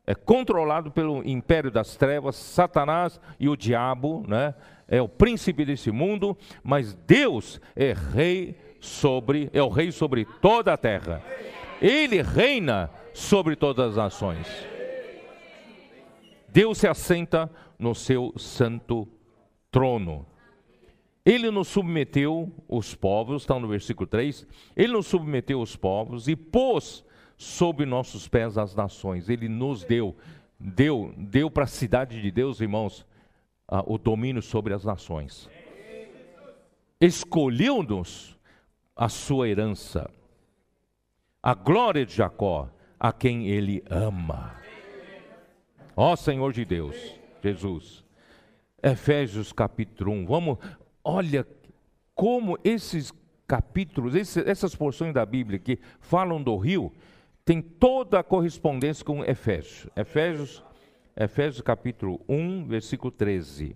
é controlada pelo império das trevas, Satanás e o diabo, né? É o príncipe desse mundo, mas Deus é rei sobre, é o rei sobre toda a terra. Ele reina sobre todas as nações. Deus se assenta no seu santo trono. Ele nos submeteu os povos, está no versículo 3. Ele nos submeteu os povos e pôs sob nossos pés as nações. Ele nos deu, deu, deu para a cidade de Deus, irmãos, o domínio sobre as nações. Escolheu-nos a sua herança, a glória de Jacó, a quem ele ama. Ó Senhor de Deus, Jesus. Efésios capítulo 1. Vamos, olha como esses capítulos, essas porções da Bíblia que falam do rio, tem toda a correspondência com Efésios. Efésios, Efésios capítulo 1, versículo 13.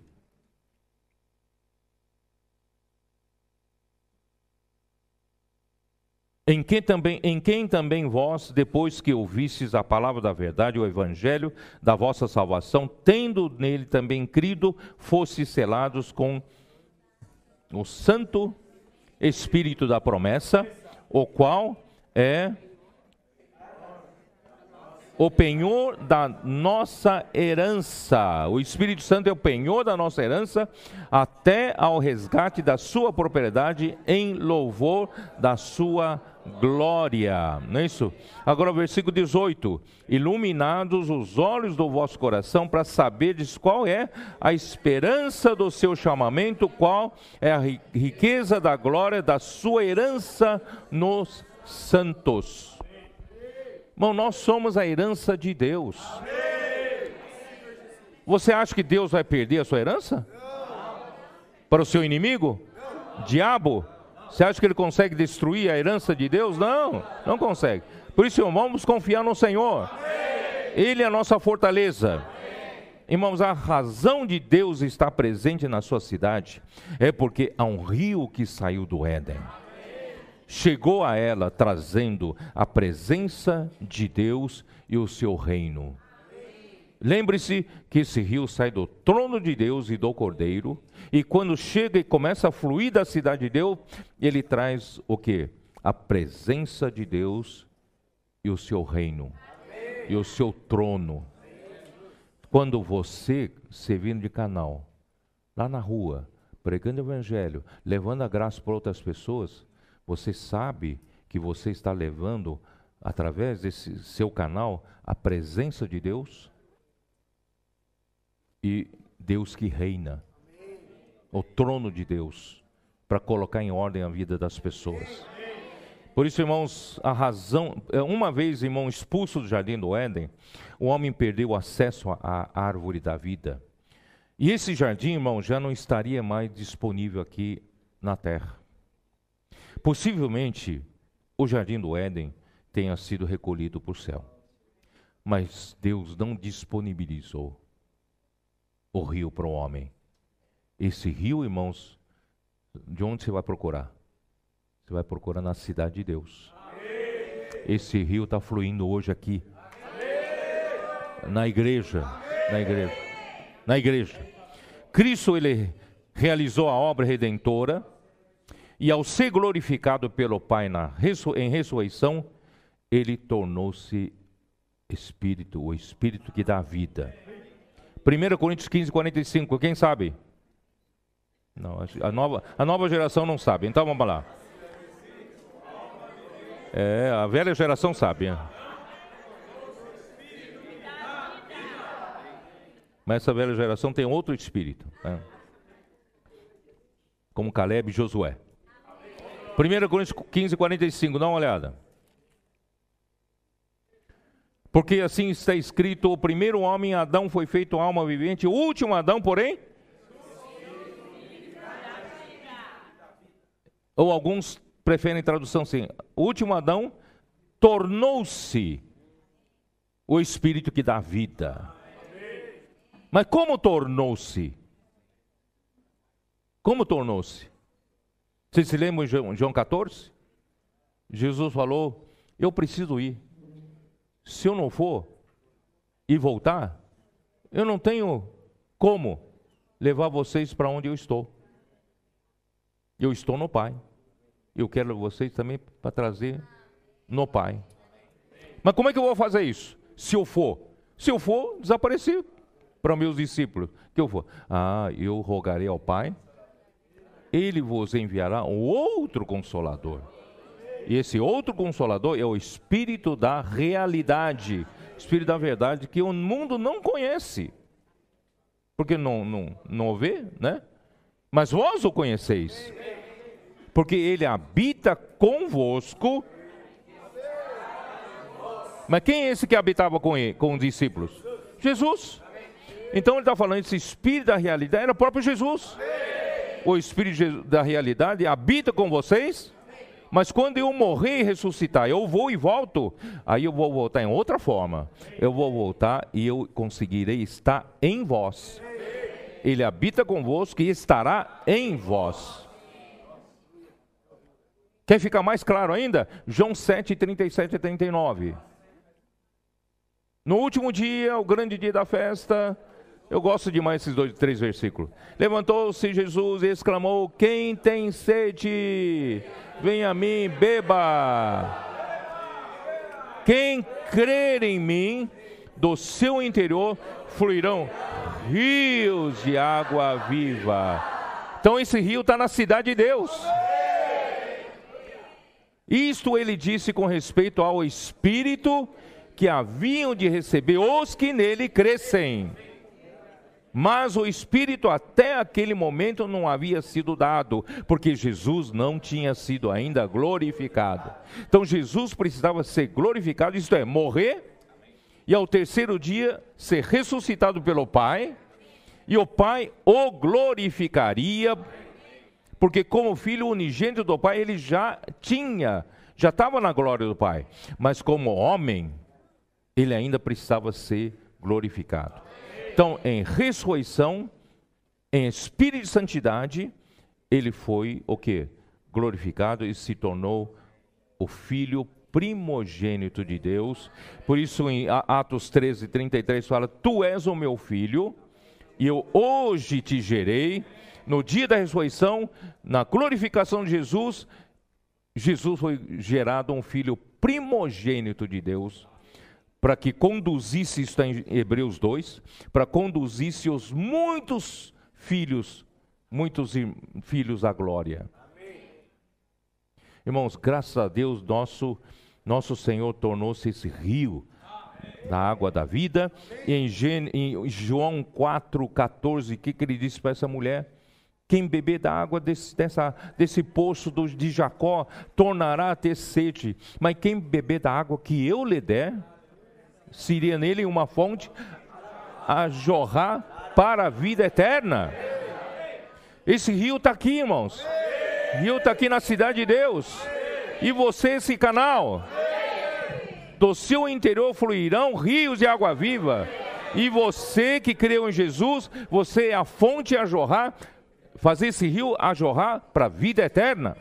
Em quem, também, em quem também vós, depois que ouvistes a palavra da verdade, o evangelho da vossa salvação, tendo nele também crido, fostes selados com o Santo Espírito da promessa, o qual é o penhor da nossa herança. O Espírito Santo é o penhor da nossa herança até ao resgate da sua propriedade em louvor da sua glória. Não é isso? Agora o versículo 18: Iluminados os olhos do vosso coração para saberdes qual é a esperança do seu chamamento, qual é a riqueza da glória da sua herança nos santos. Irmão, nós somos a herança de Deus. Você acha que Deus vai perder a sua herança? Para o seu inimigo? Diabo? Você acha que ele consegue destruir a herança de Deus? Não, não consegue. Por isso, vamos confiar no Senhor. Ele é a nossa fortaleza. Irmãos, a razão de Deus estar presente na sua cidade é porque há um rio que saiu do Éden chegou a ela trazendo a presença de Deus e o seu reino. Lembre-se que esse rio sai do trono de Deus e do Cordeiro, e quando chega e começa a fluir da cidade de Deus, ele traz o que? A presença de Deus e o seu reino, e o seu trono. Quando você, servindo de canal, lá na rua, pregando o evangelho, levando a graça para outras pessoas, você sabe que você está levando, através desse seu canal, a presença de Deus? E Deus que reina, o trono de Deus, para colocar em ordem a vida das pessoas. Por isso, irmãos, a razão. É, uma vez, irmão, expulso do jardim do Éden, o homem perdeu o acesso à árvore da vida. E esse jardim, irmão, já não estaria mais disponível aqui na terra. Possivelmente, o jardim do Éden tenha sido recolhido por céu. Mas Deus não disponibilizou o rio para o homem. Esse rio, irmãos, de onde você vai procurar? Você vai procurar na cidade de Deus. Esse rio está fluindo hoje aqui. Na igreja. Na igreja. Na igreja. Cristo, ele realizou a obra redentora e ao ser glorificado pelo Pai na, em ressurreição, ele tornou-se Espírito, o Espírito que dá vida. 1 Coríntios 15, 45, quem sabe? Não, a nova, a nova geração não sabe, então vamos lá. É, a velha geração sabe. Mas essa velha geração tem outro espírito. Né? Como Caleb e Josué. 1 Coríntios 15, 45, dá uma olhada. Porque assim está escrito: o primeiro homem, Adão, foi feito alma vivente, o último Adão, porém. Ou alguns preferem tradução assim: o último Adão tornou-se o espírito que dá vida. Mas como tornou-se? Como tornou-se? Vocês se lembram em João 14? Jesus falou: Eu preciso ir. Se eu não for e voltar, eu não tenho como levar vocês para onde eu estou. Eu estou no Pai. Eu quero vocês também para trazer no Pai. Mas como é que eu vou fazer isso? Se eu for, se eu for, desaparecer para meus discípulos. Que eu for? Ah, eu rogarei ao Pai ele vos enviará um outro consolador. E esse outro consolador é o Espírito da realidade, Espírito da verdade, que o mundo não conhece. Porque não, não, não vê, né? Mas vós o conheceis. porque ele habita convosco. Mas quem é esse que habitava com, ele, com os discípulos? Jesus. Então ele está falando, esse espírito da realidade era o próprio Jesus. O espírito da realidade habita com vocês. Mas quando eu morrer e ressuscitar, eu vou e volto, aí eu vou voltar em outra forma. Eu vou voltar e eu conseguirei estar em vós. Ele habita convosco e estará em vós. Quer ficar mais claro ainda? João 7, 37 e 39. No último dia, o grande dia da festa, eu gosto demais desses dois, três versículos. Levantou-se Jesus e exclamou: Quem tem sede, venha a mim, beba. Quem crer em mim, do seu interior fluirão rios de água viva. Então esse rio está na cidade de Deus. Isto ele disse com respeito ao Espírito que haviam de receber os que nele crescem. Mas o Espírito até aquele momento não havia sido dado, porque Jesus não tinha sido ainda glorificado. Então Jesus precisava ser glorificado, isto é, morrer, e ao terceiro dia ser ressuscitado pelo Pai, e o Pai o glorificaria porque como filho unigênito do Pai, ele já tinha, já estava na glória do Pai. Mas como homem, ele ainda precisava ser glorificado. Então, em ressurreição, em espírito de santidade, ele foi o que? Glorificado e se tornou o filho primogênito de Deus. Por isso, em Atos 13, 33 fala: Tu és o meu filho, e eu hoje te gerei no dia da ressurreição, na glorificação de Jesus, Jesus foi gerado um filho primogênito de Deus, para que conduzisse, isso está em Hebreus 2, para conduzisse os muitos filhos, muitos filhos à glória. Amém. Irmãos, graças a Deus, nosso, nosso Senhor tornou-se esse rio da água da vida. E em, em João 4,14, o que, que ele disse para essa mulher? Quem beber da água desse, dessa, desse poço do, de Jacó tornará a ter sede, mas quem beber da água que eu lhe der, seria nele uma fonte a jorrar para a vida eterna. Esse rio está aqui, irmãos. Rio está aqui na cidade de Deus. E você, esse canal, do seu interior fluirão rios de água viva. E você que creu em Jesus, você é a fonte a jorrar fazer esse rio a jorrar para a vida eterna.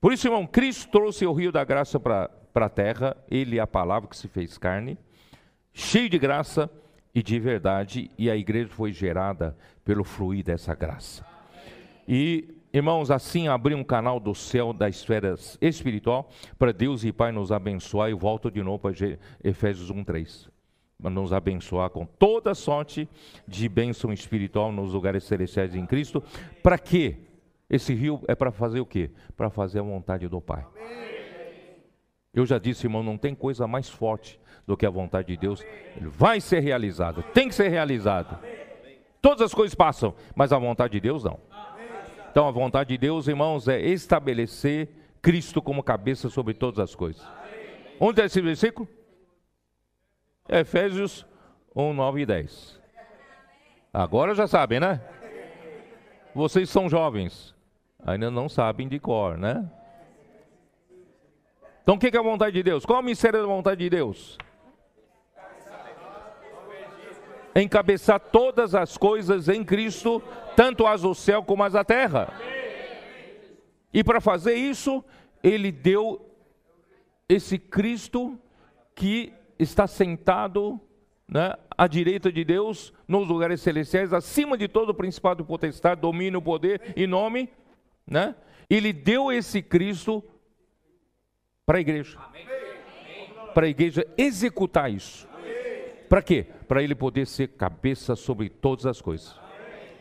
Por isso, irmão, Cristo trouxe o rio da graça para a terra, ele é a palavra que se fez carne, cheio de graça e de verdade, e a igreja foi gerada pelo fluir dessa graça. E, irmãos, assim abrir um canal do céu da esfera espiritual para Deus e Pai nos abençoar. E volto de novo para Efésios 1:3 nos abençoar com toda sorte de bênção espiritual nos lugares celestiais em Cristo. Para quê? Esse rio é para fazer o quê? Para fazer a vontade do Pai. Eu já disse, irmão, não tem coisa mais forte do que a vontade de Deus. Ele vai ser realizado, tem que ser realizado. Todas as coisas passam, mas a vontade de Deus não. Então a vontade de Deus, irmãos, é estabelecer Cristo como cabeça sobre todas as coisas. Onde é esse versículo? Efésios 1, 9 e 10. Agora já sabem, né? Vocês são jovens, ainda não sabem de cor, né? Então o que é a vontade de Deus? Qual é o mistério da vontade de Deus? Encabeçar todas as coisas em Cristo, tanto as do céu como as da terra. E para fazer isso, ele deu esse Cristo que está sentado né, à direita de Deus, nos lugares celestiais, acima de todo o principado potestade, domínio, poder e nome, né? Ele deu esse Cristo para a igreja. Para a igreja executar isso. Para quê? Para ele poder ser cabeça sobre todas as coisas.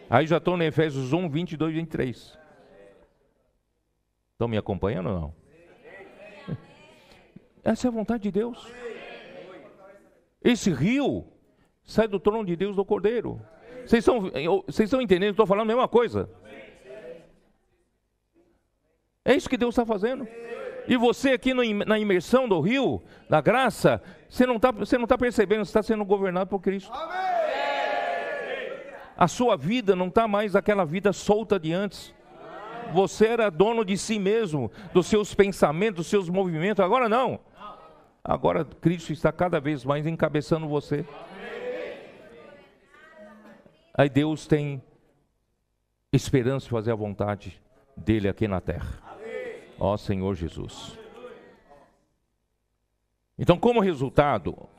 Aí já estou no Efésios 1, 22 e 23. Estão me acompanhando ou não? Essa é a vontade de Deus. Esse rio sai do trono de Deus do Cordeiro. Vocês estão, vocês estão entendendo? Estou falando a mesma coisa. É isso que Deus está fazendo. E você aqui na imersão do rio, da graça, você não está tá percebendo, você está sendo governado por Cristo. A sua vida não está mais aquela vida solta de antes. Você era dono de si mesmo, dos seus pensamentos, dos seus movimentos. Agora não. Agora Cristo está cada vez mais encabeçando você. Aí Deus tem esperança de fazer a vontade dele aqui na terra. Ó Senhor Jesus. Então, como resultado,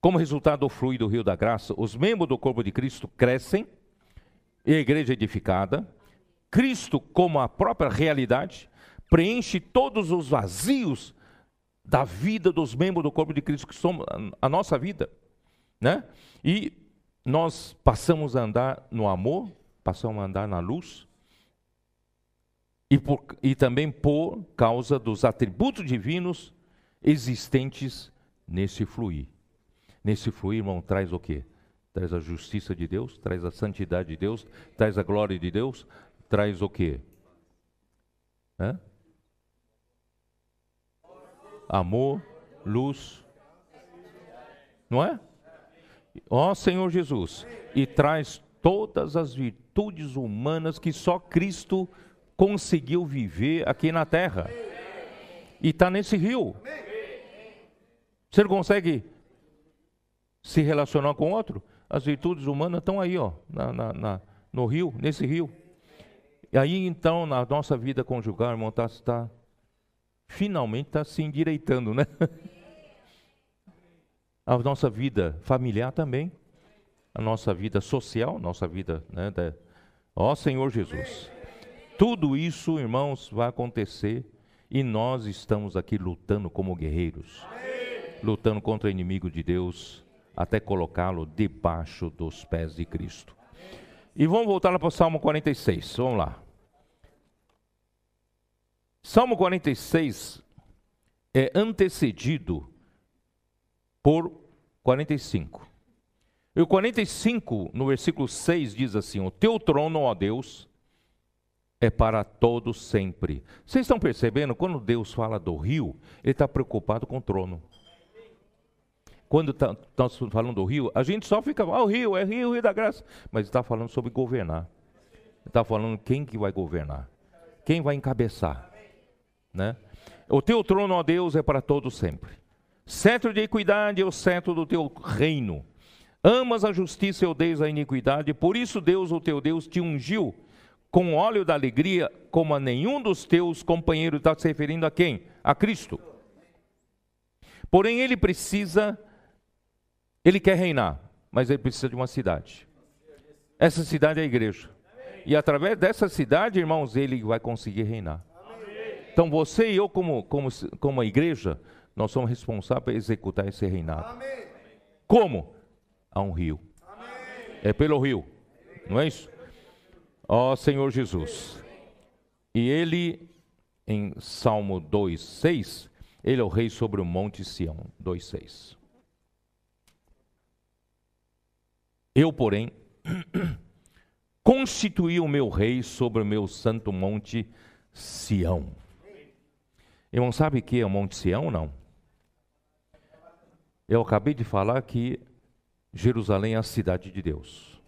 como resultado do fluir do rio da graça, os membros do corpo de Cristo crescem, e a igreja edificada, Cristo, como a própria realidade, preenche todos os vazios da vida dos membros do corpo de Cristo, que somos a nossa vida, né? E nós passamos a andar no amor, passamos a andar na luz, e, por, e também por causa dos atributos divinos existentes nesse fluir. Nesse fluir, irmão, traz o quê? Traz a justiça de Deus, traz a santidade de Deus, traz a glória de Deus, traz o quê? Hã? Amor, luz, não é? Ó Senhor Jesus, e traz todas as virtudes humanas que só Cristo conseguiu viver aqui na terra. E está nesse rio. Você não consegue se relacionar com outro? As virtudes humanas estão aí, ó, na, na, na, no rio, nesse rio. E aí então, na nossa vida conjugal, irmão, está tá, finalmente está se endireitando, né? A nossa vida familiar também, a nossa vida social, nossa vida, né? Ó Senhor Jesus. Tudo isso, irmãos, vai acontecer e nós estamos aqui lutando como guerreiros, lutando contra o inimigo de Deus, até colocá-lo debaixo dos pés de Cristo. E vamos voltar para o Salmo 46, vamos lá. Salmo 46 é antecedido por 45. E o 45, no versículo 6, diz assim: O teu trono, ó Deus, é para todos sempre. Vocês estão percebendo? Quando Deus fala do rio, Ele está preocupado com o trono. Quando tá, nós tá falando do rio, a gente só fica, ah, o rio, é rio, rio da graça. Mas está falando sobre governar. Está falando quem que vai governar. Quem vai encabeçar. Né? O teu trono, ó Deus, é para todos sempre. Cetro de equidade é o cetro do teu reino. Amas a justiça e odeias a iniquidade, por isso Deus, o teu Deus, te ungiu com óleo da alegria, como a nenhum dos teus companheiros, está se referindo a quem? A Cristo. Porém, ele precisa, ele quer reinar, mas ele precisa de uma cidade. Essa cidade é a igreja. E através dessa cidade, irmãos, ele vai conseguir reinar. Então você e eu, como, como, como a igreja, nós somos responsáveis por executar esse reinado. Como? Há um rio. É pelo rio. Não é isso? Ó Senhor Jesus. E ele, em Salmo 2,6, ele é o rei sobre o monte Sião. 2,6. Eu, porém, constituí o meu rei sobre o meu santo monte Sião. Irmão, sabe o que é o Monte Sião não? Eu acabei de falar que Jerusalém é a cidade de Deus,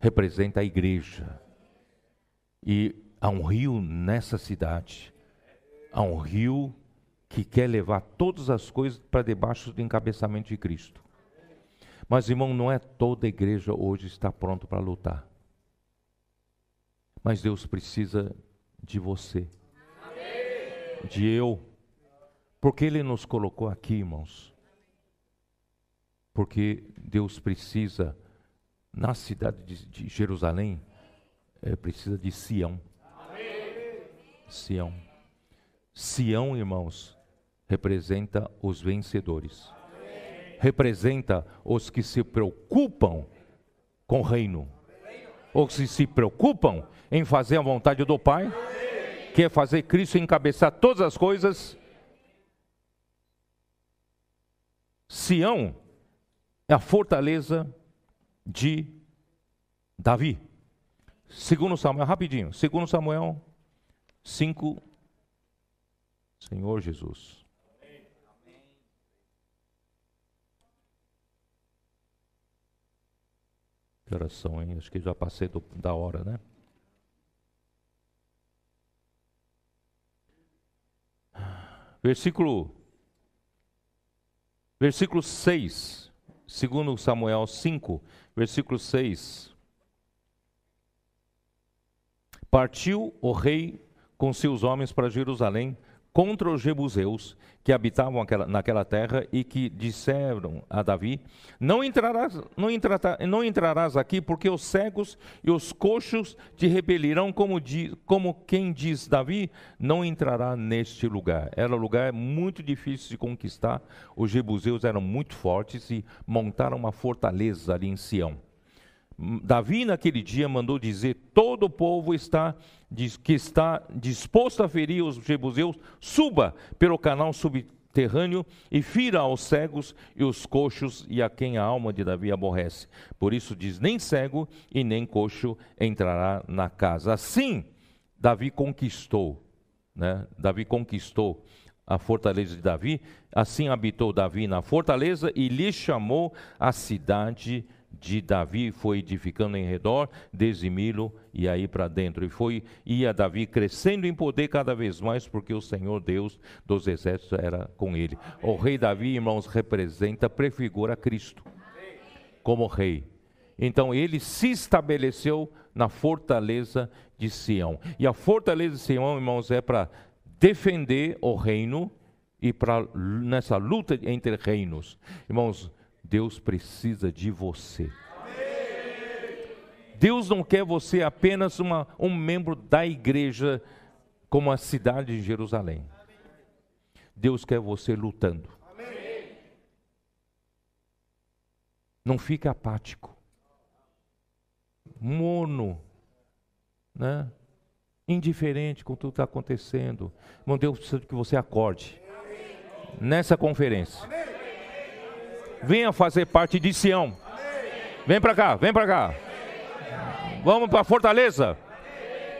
representa a igreja. E há um rio nessa cidade. Há um rio que quer levar todas as coisas para debaixo do encabeçamento de Cristo. Mas, irmão, não é toda a igreja hoje está pronto para lutar. Mas Deus precisa de você, de eu, porque Ele nos colocou aqui, irmãos. Porque Deus precisa, na cidade de, de Jerusalém, é, precisa de Sião. Sião. Sião, irmãos, representa os vencedores. Representa os que se preocupam com o reino. Os que se preocupam em fazer a vontade do Pai, que é fazer Cristo encabeçar todas as coisas. Sião é a fortaleza de Davi. Segundo Samuel, rapidinho. Segundo Samuel, 5. Senhor Jesus. Que oração, hein? Acho que já passei do, da hora, né? Versículo, versículo 6, segundo Samuel 5, versículo 6. Partiu o rei com seus homens para Jerusalém contra os jebuseus que habitavam aquela, naquela terra e que disseram a Davi: não entrarás, não, entrarás, não entrarás aqui, porque os cegos e os coxos te repelirão, como, como quem diz Davi, não entrará neste lugar. Era um lugar muito difícil de conquistar. Os jebuseus eram muito fortes e montaram uma fortaleza ali em Sião. Davi, naquele dia, mandou dizer: todo o povo está que está disposto a ferir os jebuseus, suba pelo canal subterrâneo e fira aos cegos e os coxos e a quem a alma de Davi aborrece. Por isso diz: nem cego e nem coxo entrará na casa. Assim, Davi conquistou, né? Davi conquistou a fortaleza de Davi. Assim habitou Davi na fortaleza e lhe chamou a cidade de Davi foi edificando em redor, desde Milo e aí para dentro. E foi ia Davi crescendo em poder cada vez mais, porque o Senhor Deus dos exércitos era com ele. O rei Davi, irmãos, representa, prefigura Cristo como rei. Então ele se estabeleceu na fortaleza de Sião. E a fortaleza de Sião, irmãos, é para defender o reino e para nessa luta entre reinos. Irmãos, Deus precisa de você. Deus não quer você apenas uma, um membro da igreja, como a cidade de Jerusalém. Deus quer você lutando. Não fique apático, mono, né? indiferente com tudo que está acontecendo. Irmão, Deus precisa que você acorde nessa conferência. Venha fazer parte de Sião. Vem para cá, vem para cá. Vamos para Fortaleza.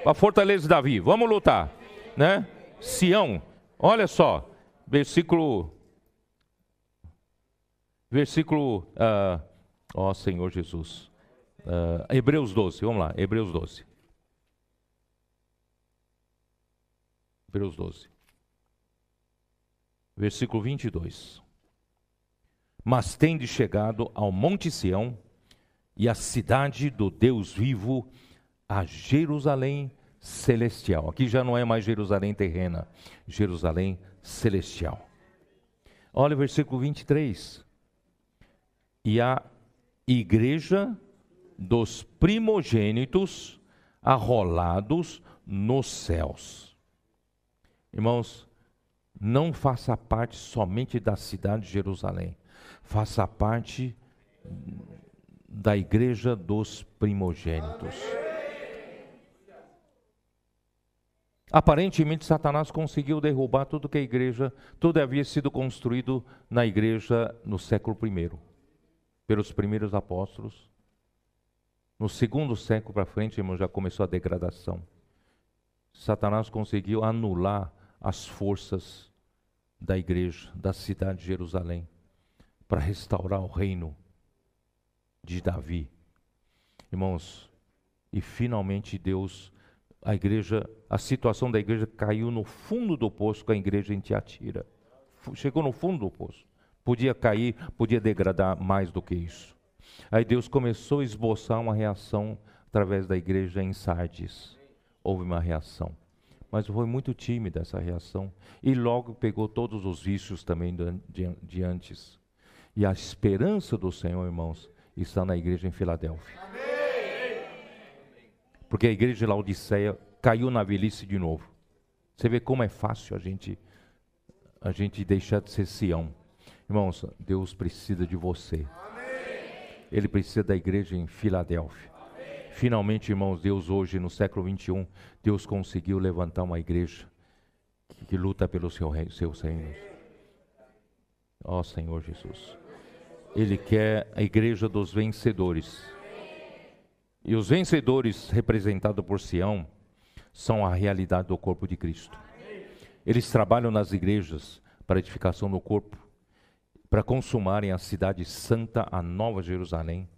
Para Fortaleza de Davi. Vamos lutar, né? Sião. Olha só, versículo versículo uh, ó Senhor Jesus. Uh, Hebreus 12, vamos lá, Hebreus 12. Hebreus 12. Versículo 22 mas tende chegado ao Monte Sião e à cidade do Deus vivo, a Jerusalém celestial. Aqui já não é mais Jerusalém terrena, Jerusalém celestial. Olha o versículo 23. E a igreja dos primogênitos arrolados nos céus. Irmãos, não faça parte somente da cidade de Jerusalém faça parte da igreja dos primogênitos. Aparentemente, Satanás conseguiu derrubar tudo que a igreja, tudo havia sido construído na igreja no século I, pelos primeiros apóstolos. No segundo século para frente, irmão, já começou a degradação. Satanás conseguiu anular as forças da igreja, da cidade de Jerusalém para restaurar o reino de Davi. Irmãos, e finalmente Deus, a igreja, a situação da igreja caiu no fundo do poço com a igreja em Tiatira. Chegou no fundo do poço. Podia cair, podia degradar mais do que isso. Aí Deus começou a esboçar uma reação através da igreja em Sardes. Houve uma reação. Mas foi muito tímida essa reação. E logo pegou todos os vícios também de, antes. E a esperança do Senhor, irmãos, está na igreja em Filadélfia. Porque a igreja de Laodiceia caiu na velhice de novo. Você vê como é fácil a gente a gente deixar de ser Sião. Irmãos, Deus precisa de você. Ele precisa da igreja em Filadélfia. Finalmente, irmãos, Deus hoje, no século 21, Deus conseguiu levantar uma igreja que, que luta pelo seu reino, seus reinos. Ó Senhor Jesus. Ele quer a igreja dos vencedores. E os vencedores, representados por Sião, são a realidade do corpo de Cristo. Eles trabalham nas igrejas para edificação do corpo, para consumarem a cidade santa, a Nova Jerusalém,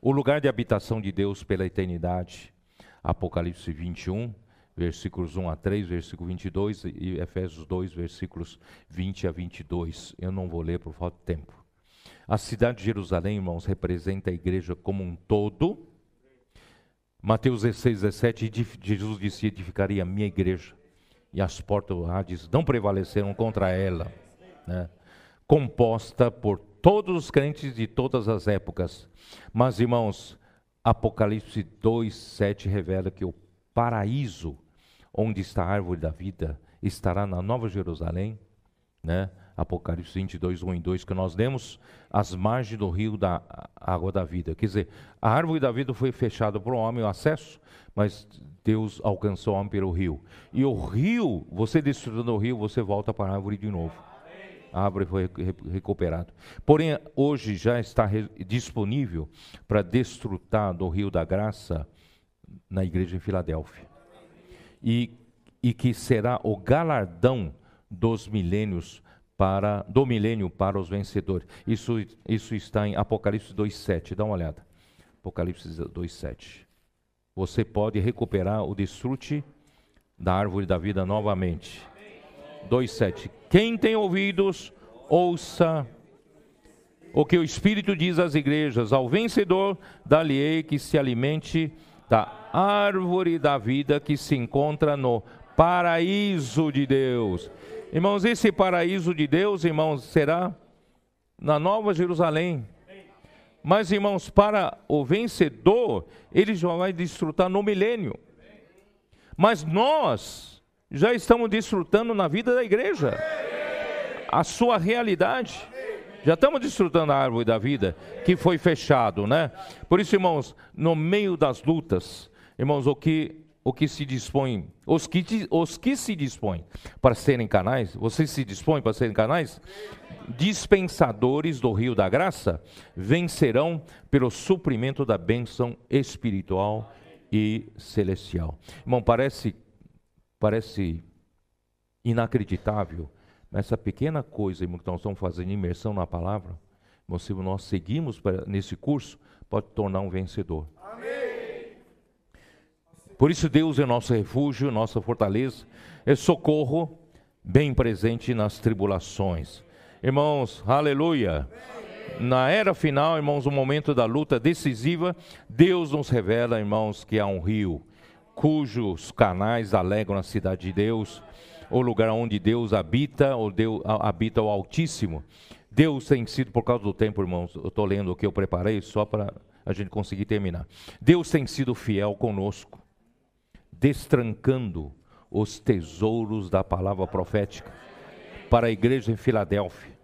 o lugar de habitação de Deus pela eternidade. Apocalipse 21, versículos 1 a 3, versículo 22 e Efésios 2, versículos 20 a 22. Eu não vou ler por falta de tempo. A cidade de Jerusalém, irmãos, representa a igreja como um todo. Mateus 16, 17, Jesus disse: Edificaria a minha igreja, e as portas do Hades não prevaleceram contra ela. Né? Composta por todos os crentes de todas as épocas. Mas, irmãos, Apocalipse 2, 7 revela que o paraíso onde está a árvore da vida, estará na Nova Jerusalém, né? Apocalipse 22, 1 e 2, que nós lemos, as margens do rio da água da vida. Quer dizer, a árvore da vida foi fechada para o homem, o acesso, mas Deus alcançou o homem pelo rio. E o rio, você destruindo o rio, você volta para a árvore de novo. A árvore foi recuperada. Porém, hoje já está disponível para desfrutar do rio da graça na igreja em Filadélfia e, e que será o galardão dos milênios para do milênio para os vencedores. Isso, isso está em Apocalipse 2:7. Dá uma olhada. Apocalipse 2:7. Você pode recuperar o desfrute da árvore da vida novamente. 2:7. Quem tem ouvidos, ouça o que o Espírito diz às igrejas. Ao vencedor, dá-lhe que se alimente da árvore da vida que se encontra no paraíso de Deus. Irmãos, esse paraíso de Deus, irmãos, será na Nova Jerusalém. Mas, irmãos, para o vencedor, ele já vai desfrutar no milênio. Mas nós já estamos desfrutando na vida da igreja a sua realidade. Já estamos desfrutando a árvore da vida que foi fechado, né? Por isso, irmãos, no meio das lutas, irmãos, o que o que se dispõe, os que, os que se dispõem para serem canais, vocês se dispõem para serem canais? Dispensadores do rio da graça vencerão pelo suprimento da bênção espiritual e celestial. Irmão, parece, parece inacreditável essa pequena coisa, irmão, que nós estamos fazendo imersão na palavra, irmão, se nós seguimos nesse curso, pode tornar um vencedor. Amém. Por isso Deus é nosso refúgio, nossa fortaleza, é socorro bem presente nas tribulações. Irmãos, aleluia. Na era final, irmãos, o momento da luta decisiva, Deus nos revela, irmãos, que há um rio cujos canais alegram a cidade de Deus o lugar onde Deus habita, ou Deus habita o Altíssimo. Deus tem sido, por causa do tempo, irmãos, eu estou lendo o que eu preparei só para a gente conseguir terminar. Deus tem sido fiel conosco, destrancando os tesouros da palavra profética para a igreja em Filadélfia.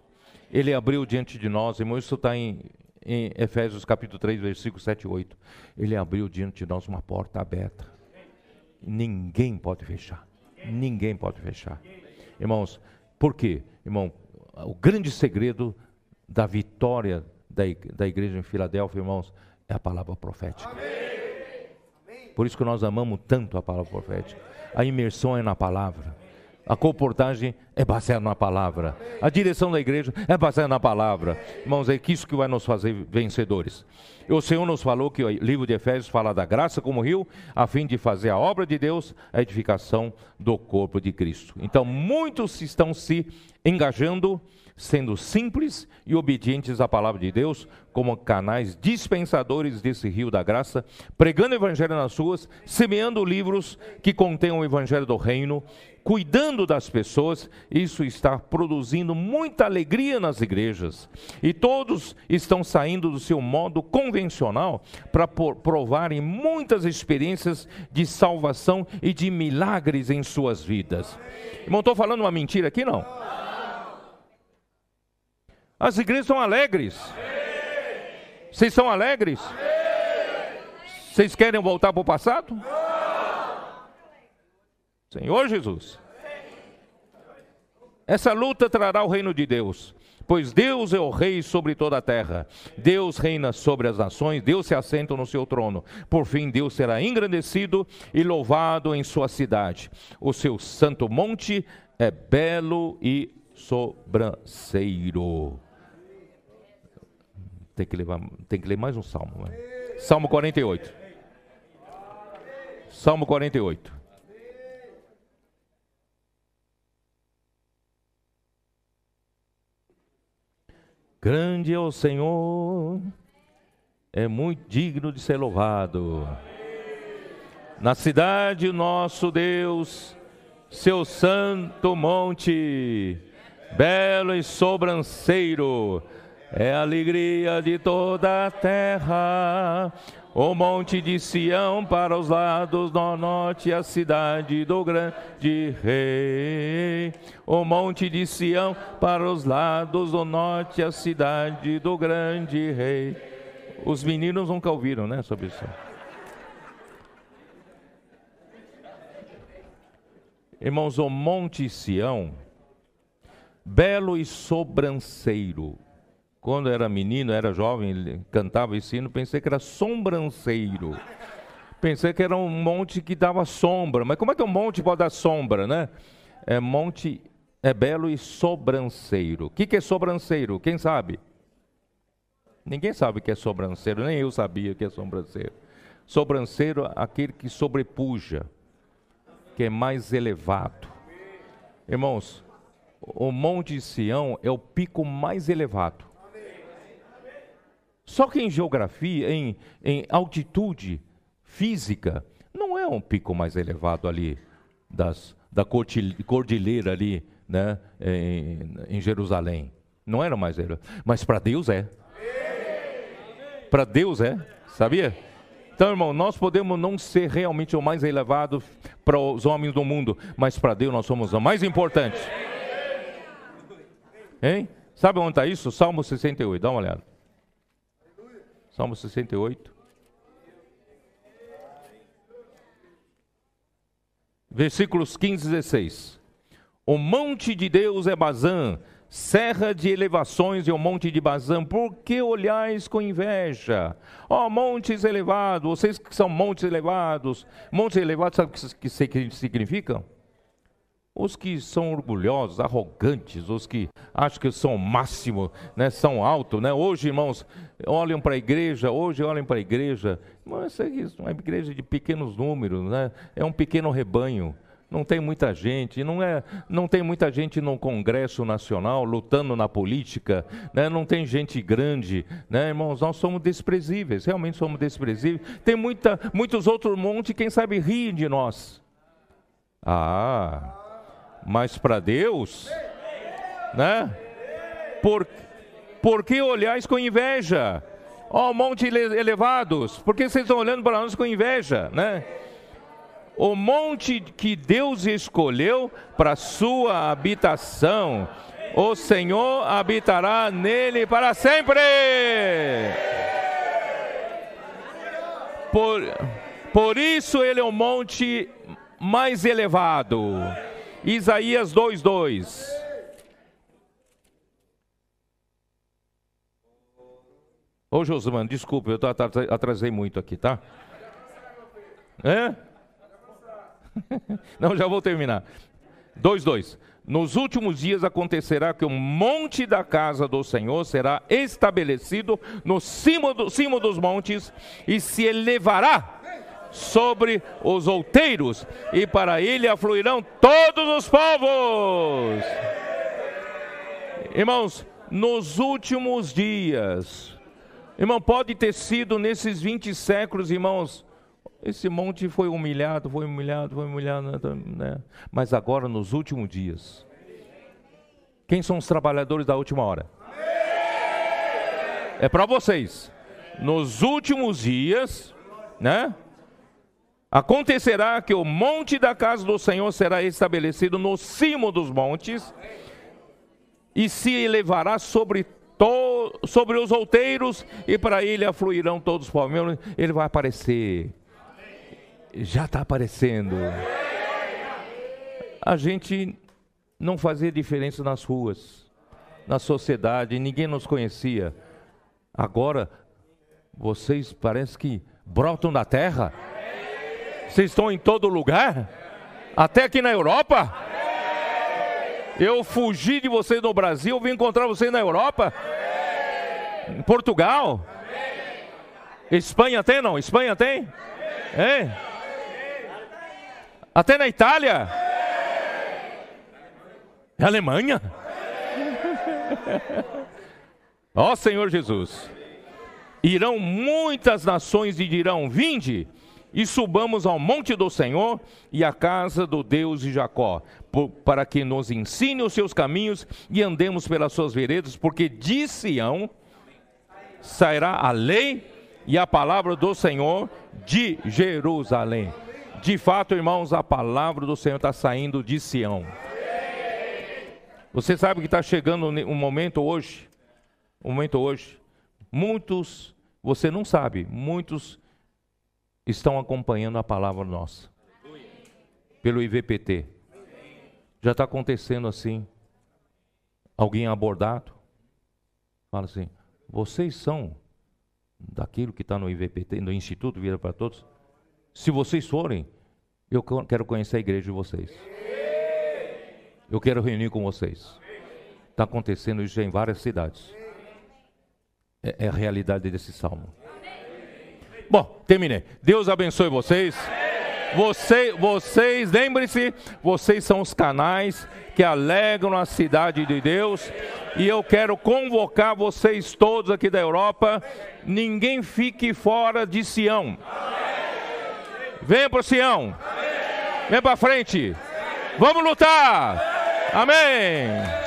Ele abriu diante de nós, irmãos, isso está em, em Efésios capítulo 3, versículos 7 e 8. Ele abriu diante de nós uma porta aberta. Ninguém pode fechar ninguém pode fechar. Irmãos, por quê? Irmão, o grande segredo da vitória da, igreja em Filadélfia, irmãos, é a palavra profética. Por isso que nós amamos tanto a palavra profética. A imersão é na palavra. A comportagem é baseada na palavra. A direção da igreja é baseada na palavra. Irmãos, é isso que vai nos fazer vencedores. O Senhor nos falou que o livro de Efésios fala da graça como rio, a fim de fazer a obra de Deus, a edificação do corpo de Cristo. Então, muitos estão se engajando, sendo simples e obedientes à palavra de Deus, como canais dispensadores desse rio da graça, pregando o evangelho nas ruas, semeando livros que contêm o evangelho do reino, cuidando das pessoas, isso está produzindo muita alegria nas igrejas. E todos estão saindo do seu modo convencional para provarem muitas experiências de salvação e de milagres em suas vidas. Irmão, estou falando uma mentira aqui não? As igrejas são alegres. Vocês são alegres? Vocês querem voltar para o passado? Senhor Jesus. Essa luta trará o reino de Deus. Pois Deus é o rei sobre toda a terra. Deus reina sobre as nações, Deus se assenta no seu trono. Por fim, Deus será engrandecido e louvado em sua cidade. O seu santo monte é belo e sobranceiro. Tem que, levar, tem que ler mais um salmo. Né? Salmo 48. Salmo 48. Grande é o Senhor, é muito digno de ser louvado. Na cidade, nosso Deus, seu santo monte, belo e sobranceiro, é a alegria de toda a terra. O monte de Sião para os lados do norte, a cidade do grande rei. O monte de Sião para os lados do norte, a cidade do grande rei. Os meninos nunca ouviram, né, sobre isso. Irmãos, o monte Sião, belo e sobranceiro, quando era menino, era jovem, cantava esse hino, pensei que era sobranceiro. Pensei que era um monte que dava sombra. Mas como é que um monte pode dar sombra, né? É monte é belo e sobranceiro. O que, que é sobranceiro? Quem sabe? Ninguém sabe o que é sobranceiro, nem eu sabia o que é sobranceiro. Sobranceiro, aquele que sobrepuja, que é mais elevado. Irmãos, o Monte Sião é o pico mais elevado. Só que em geografia, em, em altitude física, não é um pico mais elevado ali das, da cordilheira ali, né, em, em Jerusalém. Não era mais elevado. Mas para Deus é. Para Deus é, sabia? Então, irmão, nós podemos não ser realmente o mais elevado para os homens do mundo, mas para Deus nós somos o mais importante. Hein? Sabe onde está isso? Salmo 68, dá uma olhada. Salmo 68. Versículos 15 e 16. O monte de Deus é Bazã, serra de elevações e o monte de Bazã, por que olhais com inveja? Ó oh, montes elevados, vocês que são montes elevados, montes elevados, sabe o que, que significam? Os que são orgulhosos, arrogantes, os que acham que são máximo, né, são altos, né? Hoje, irmãos, olham para a igreja, hoje olham para a igreja, mas é isso, uma igreja de pequenos números, né? É um pequeno rebanho. Não tem muita gente, não é, não tem muita gente no Congresso Nacional lutando na política, né? Não tem gente grande, né, irmãos? Nós somos desprezíveis, realmente somos desprezíveis. Tem muita, muitos outros montes, quem sabe riem de nós. Ah, mas para Deus, né? Por, por que olhais com inveja? Ó oh, monte elevados, por que vocês estão olhando para nós com inveja, né? O monte que Deus escolheu para sua habitação, o Senhor habitará nele para sempre. Por, por isso ele é o monte mais elevado. Isaías 2:2. Ô Josimano, desculpa, eu atrasei muito aqui, tá? É? Não, já vou terminar. 2:2. Nos últimos dias acontecerá que o monte da casa do Senhor será estabelecido no cimo, do, cimo dos montes e se elevará sobre os outeiros, e para ele afluirão todos os povos. Irmãos, nos últimos dias, irmão, pode ter sido nesses 20 séculos, irmãos, esse monte foi humilhado, foi humilhado, foi humilhado, né? mas agora nos últimos dias, quem são os trabalhadores da última hora? É para vocês. Nos últimos dias, né? Acontecerá que o monte da casa do Senhor será estabelecido no cimo dos montes e se elevará sobre, to, sobre os outeiros e para ele afluirão todos os povos. Ele vai aparecer. Já está aparecendo. A gente não fazia diferença nas ruas, na sociedade, ninguém nos conhecia. Agora, vocês parece que brotam da terra. Vocês estão em todo lugar, até aqui na Europa. Eu fugi de vocês no Brasil, vim encontrar vocês na Europa, em Portugal. Espanha tem não? Espanha tem? É? Até na Itália? É Alemanha? Ó oh, Senhor Jesus. Irão muitas nações e dirão: Vinde e subamos ao monte do Senhor e à casa do Deus de Jacó, por, para que nos ensine os seus caminhos e andemos pelas suas veredas, porque de Sião sairá a lei e a palavra do Senhor de Jerusalém. De fato, irmãos, a palavra do Senhor está saindo de Sião. Você sabe que está chegando um momento hoje, um momento hoje, muitos, você não sabe, muitos estão acompanhando a palavra nossa, pelo IVPT. Já está acontecendo assim, alguém abordado, fala assim, vocês são daquilo que está no IVPT, no Instituto Vida para Todos? Se vocês forem, eu quero conhecer a igreja de vocês. Eu quero reunir com vocês. Está acontecendo isso em várias cidades. É, é a realidade desse salmo. Bom, terminei. Deus abençoe vocês. Você, vocês, lembrem-se, vocês são os canais que alegram a cidade de Deus. E eu quero convocar vocês todos aqui da Europa. Ninguém fique fora de Sião. Venha para Sião. Vem para frente. Vamos lutar. Amém.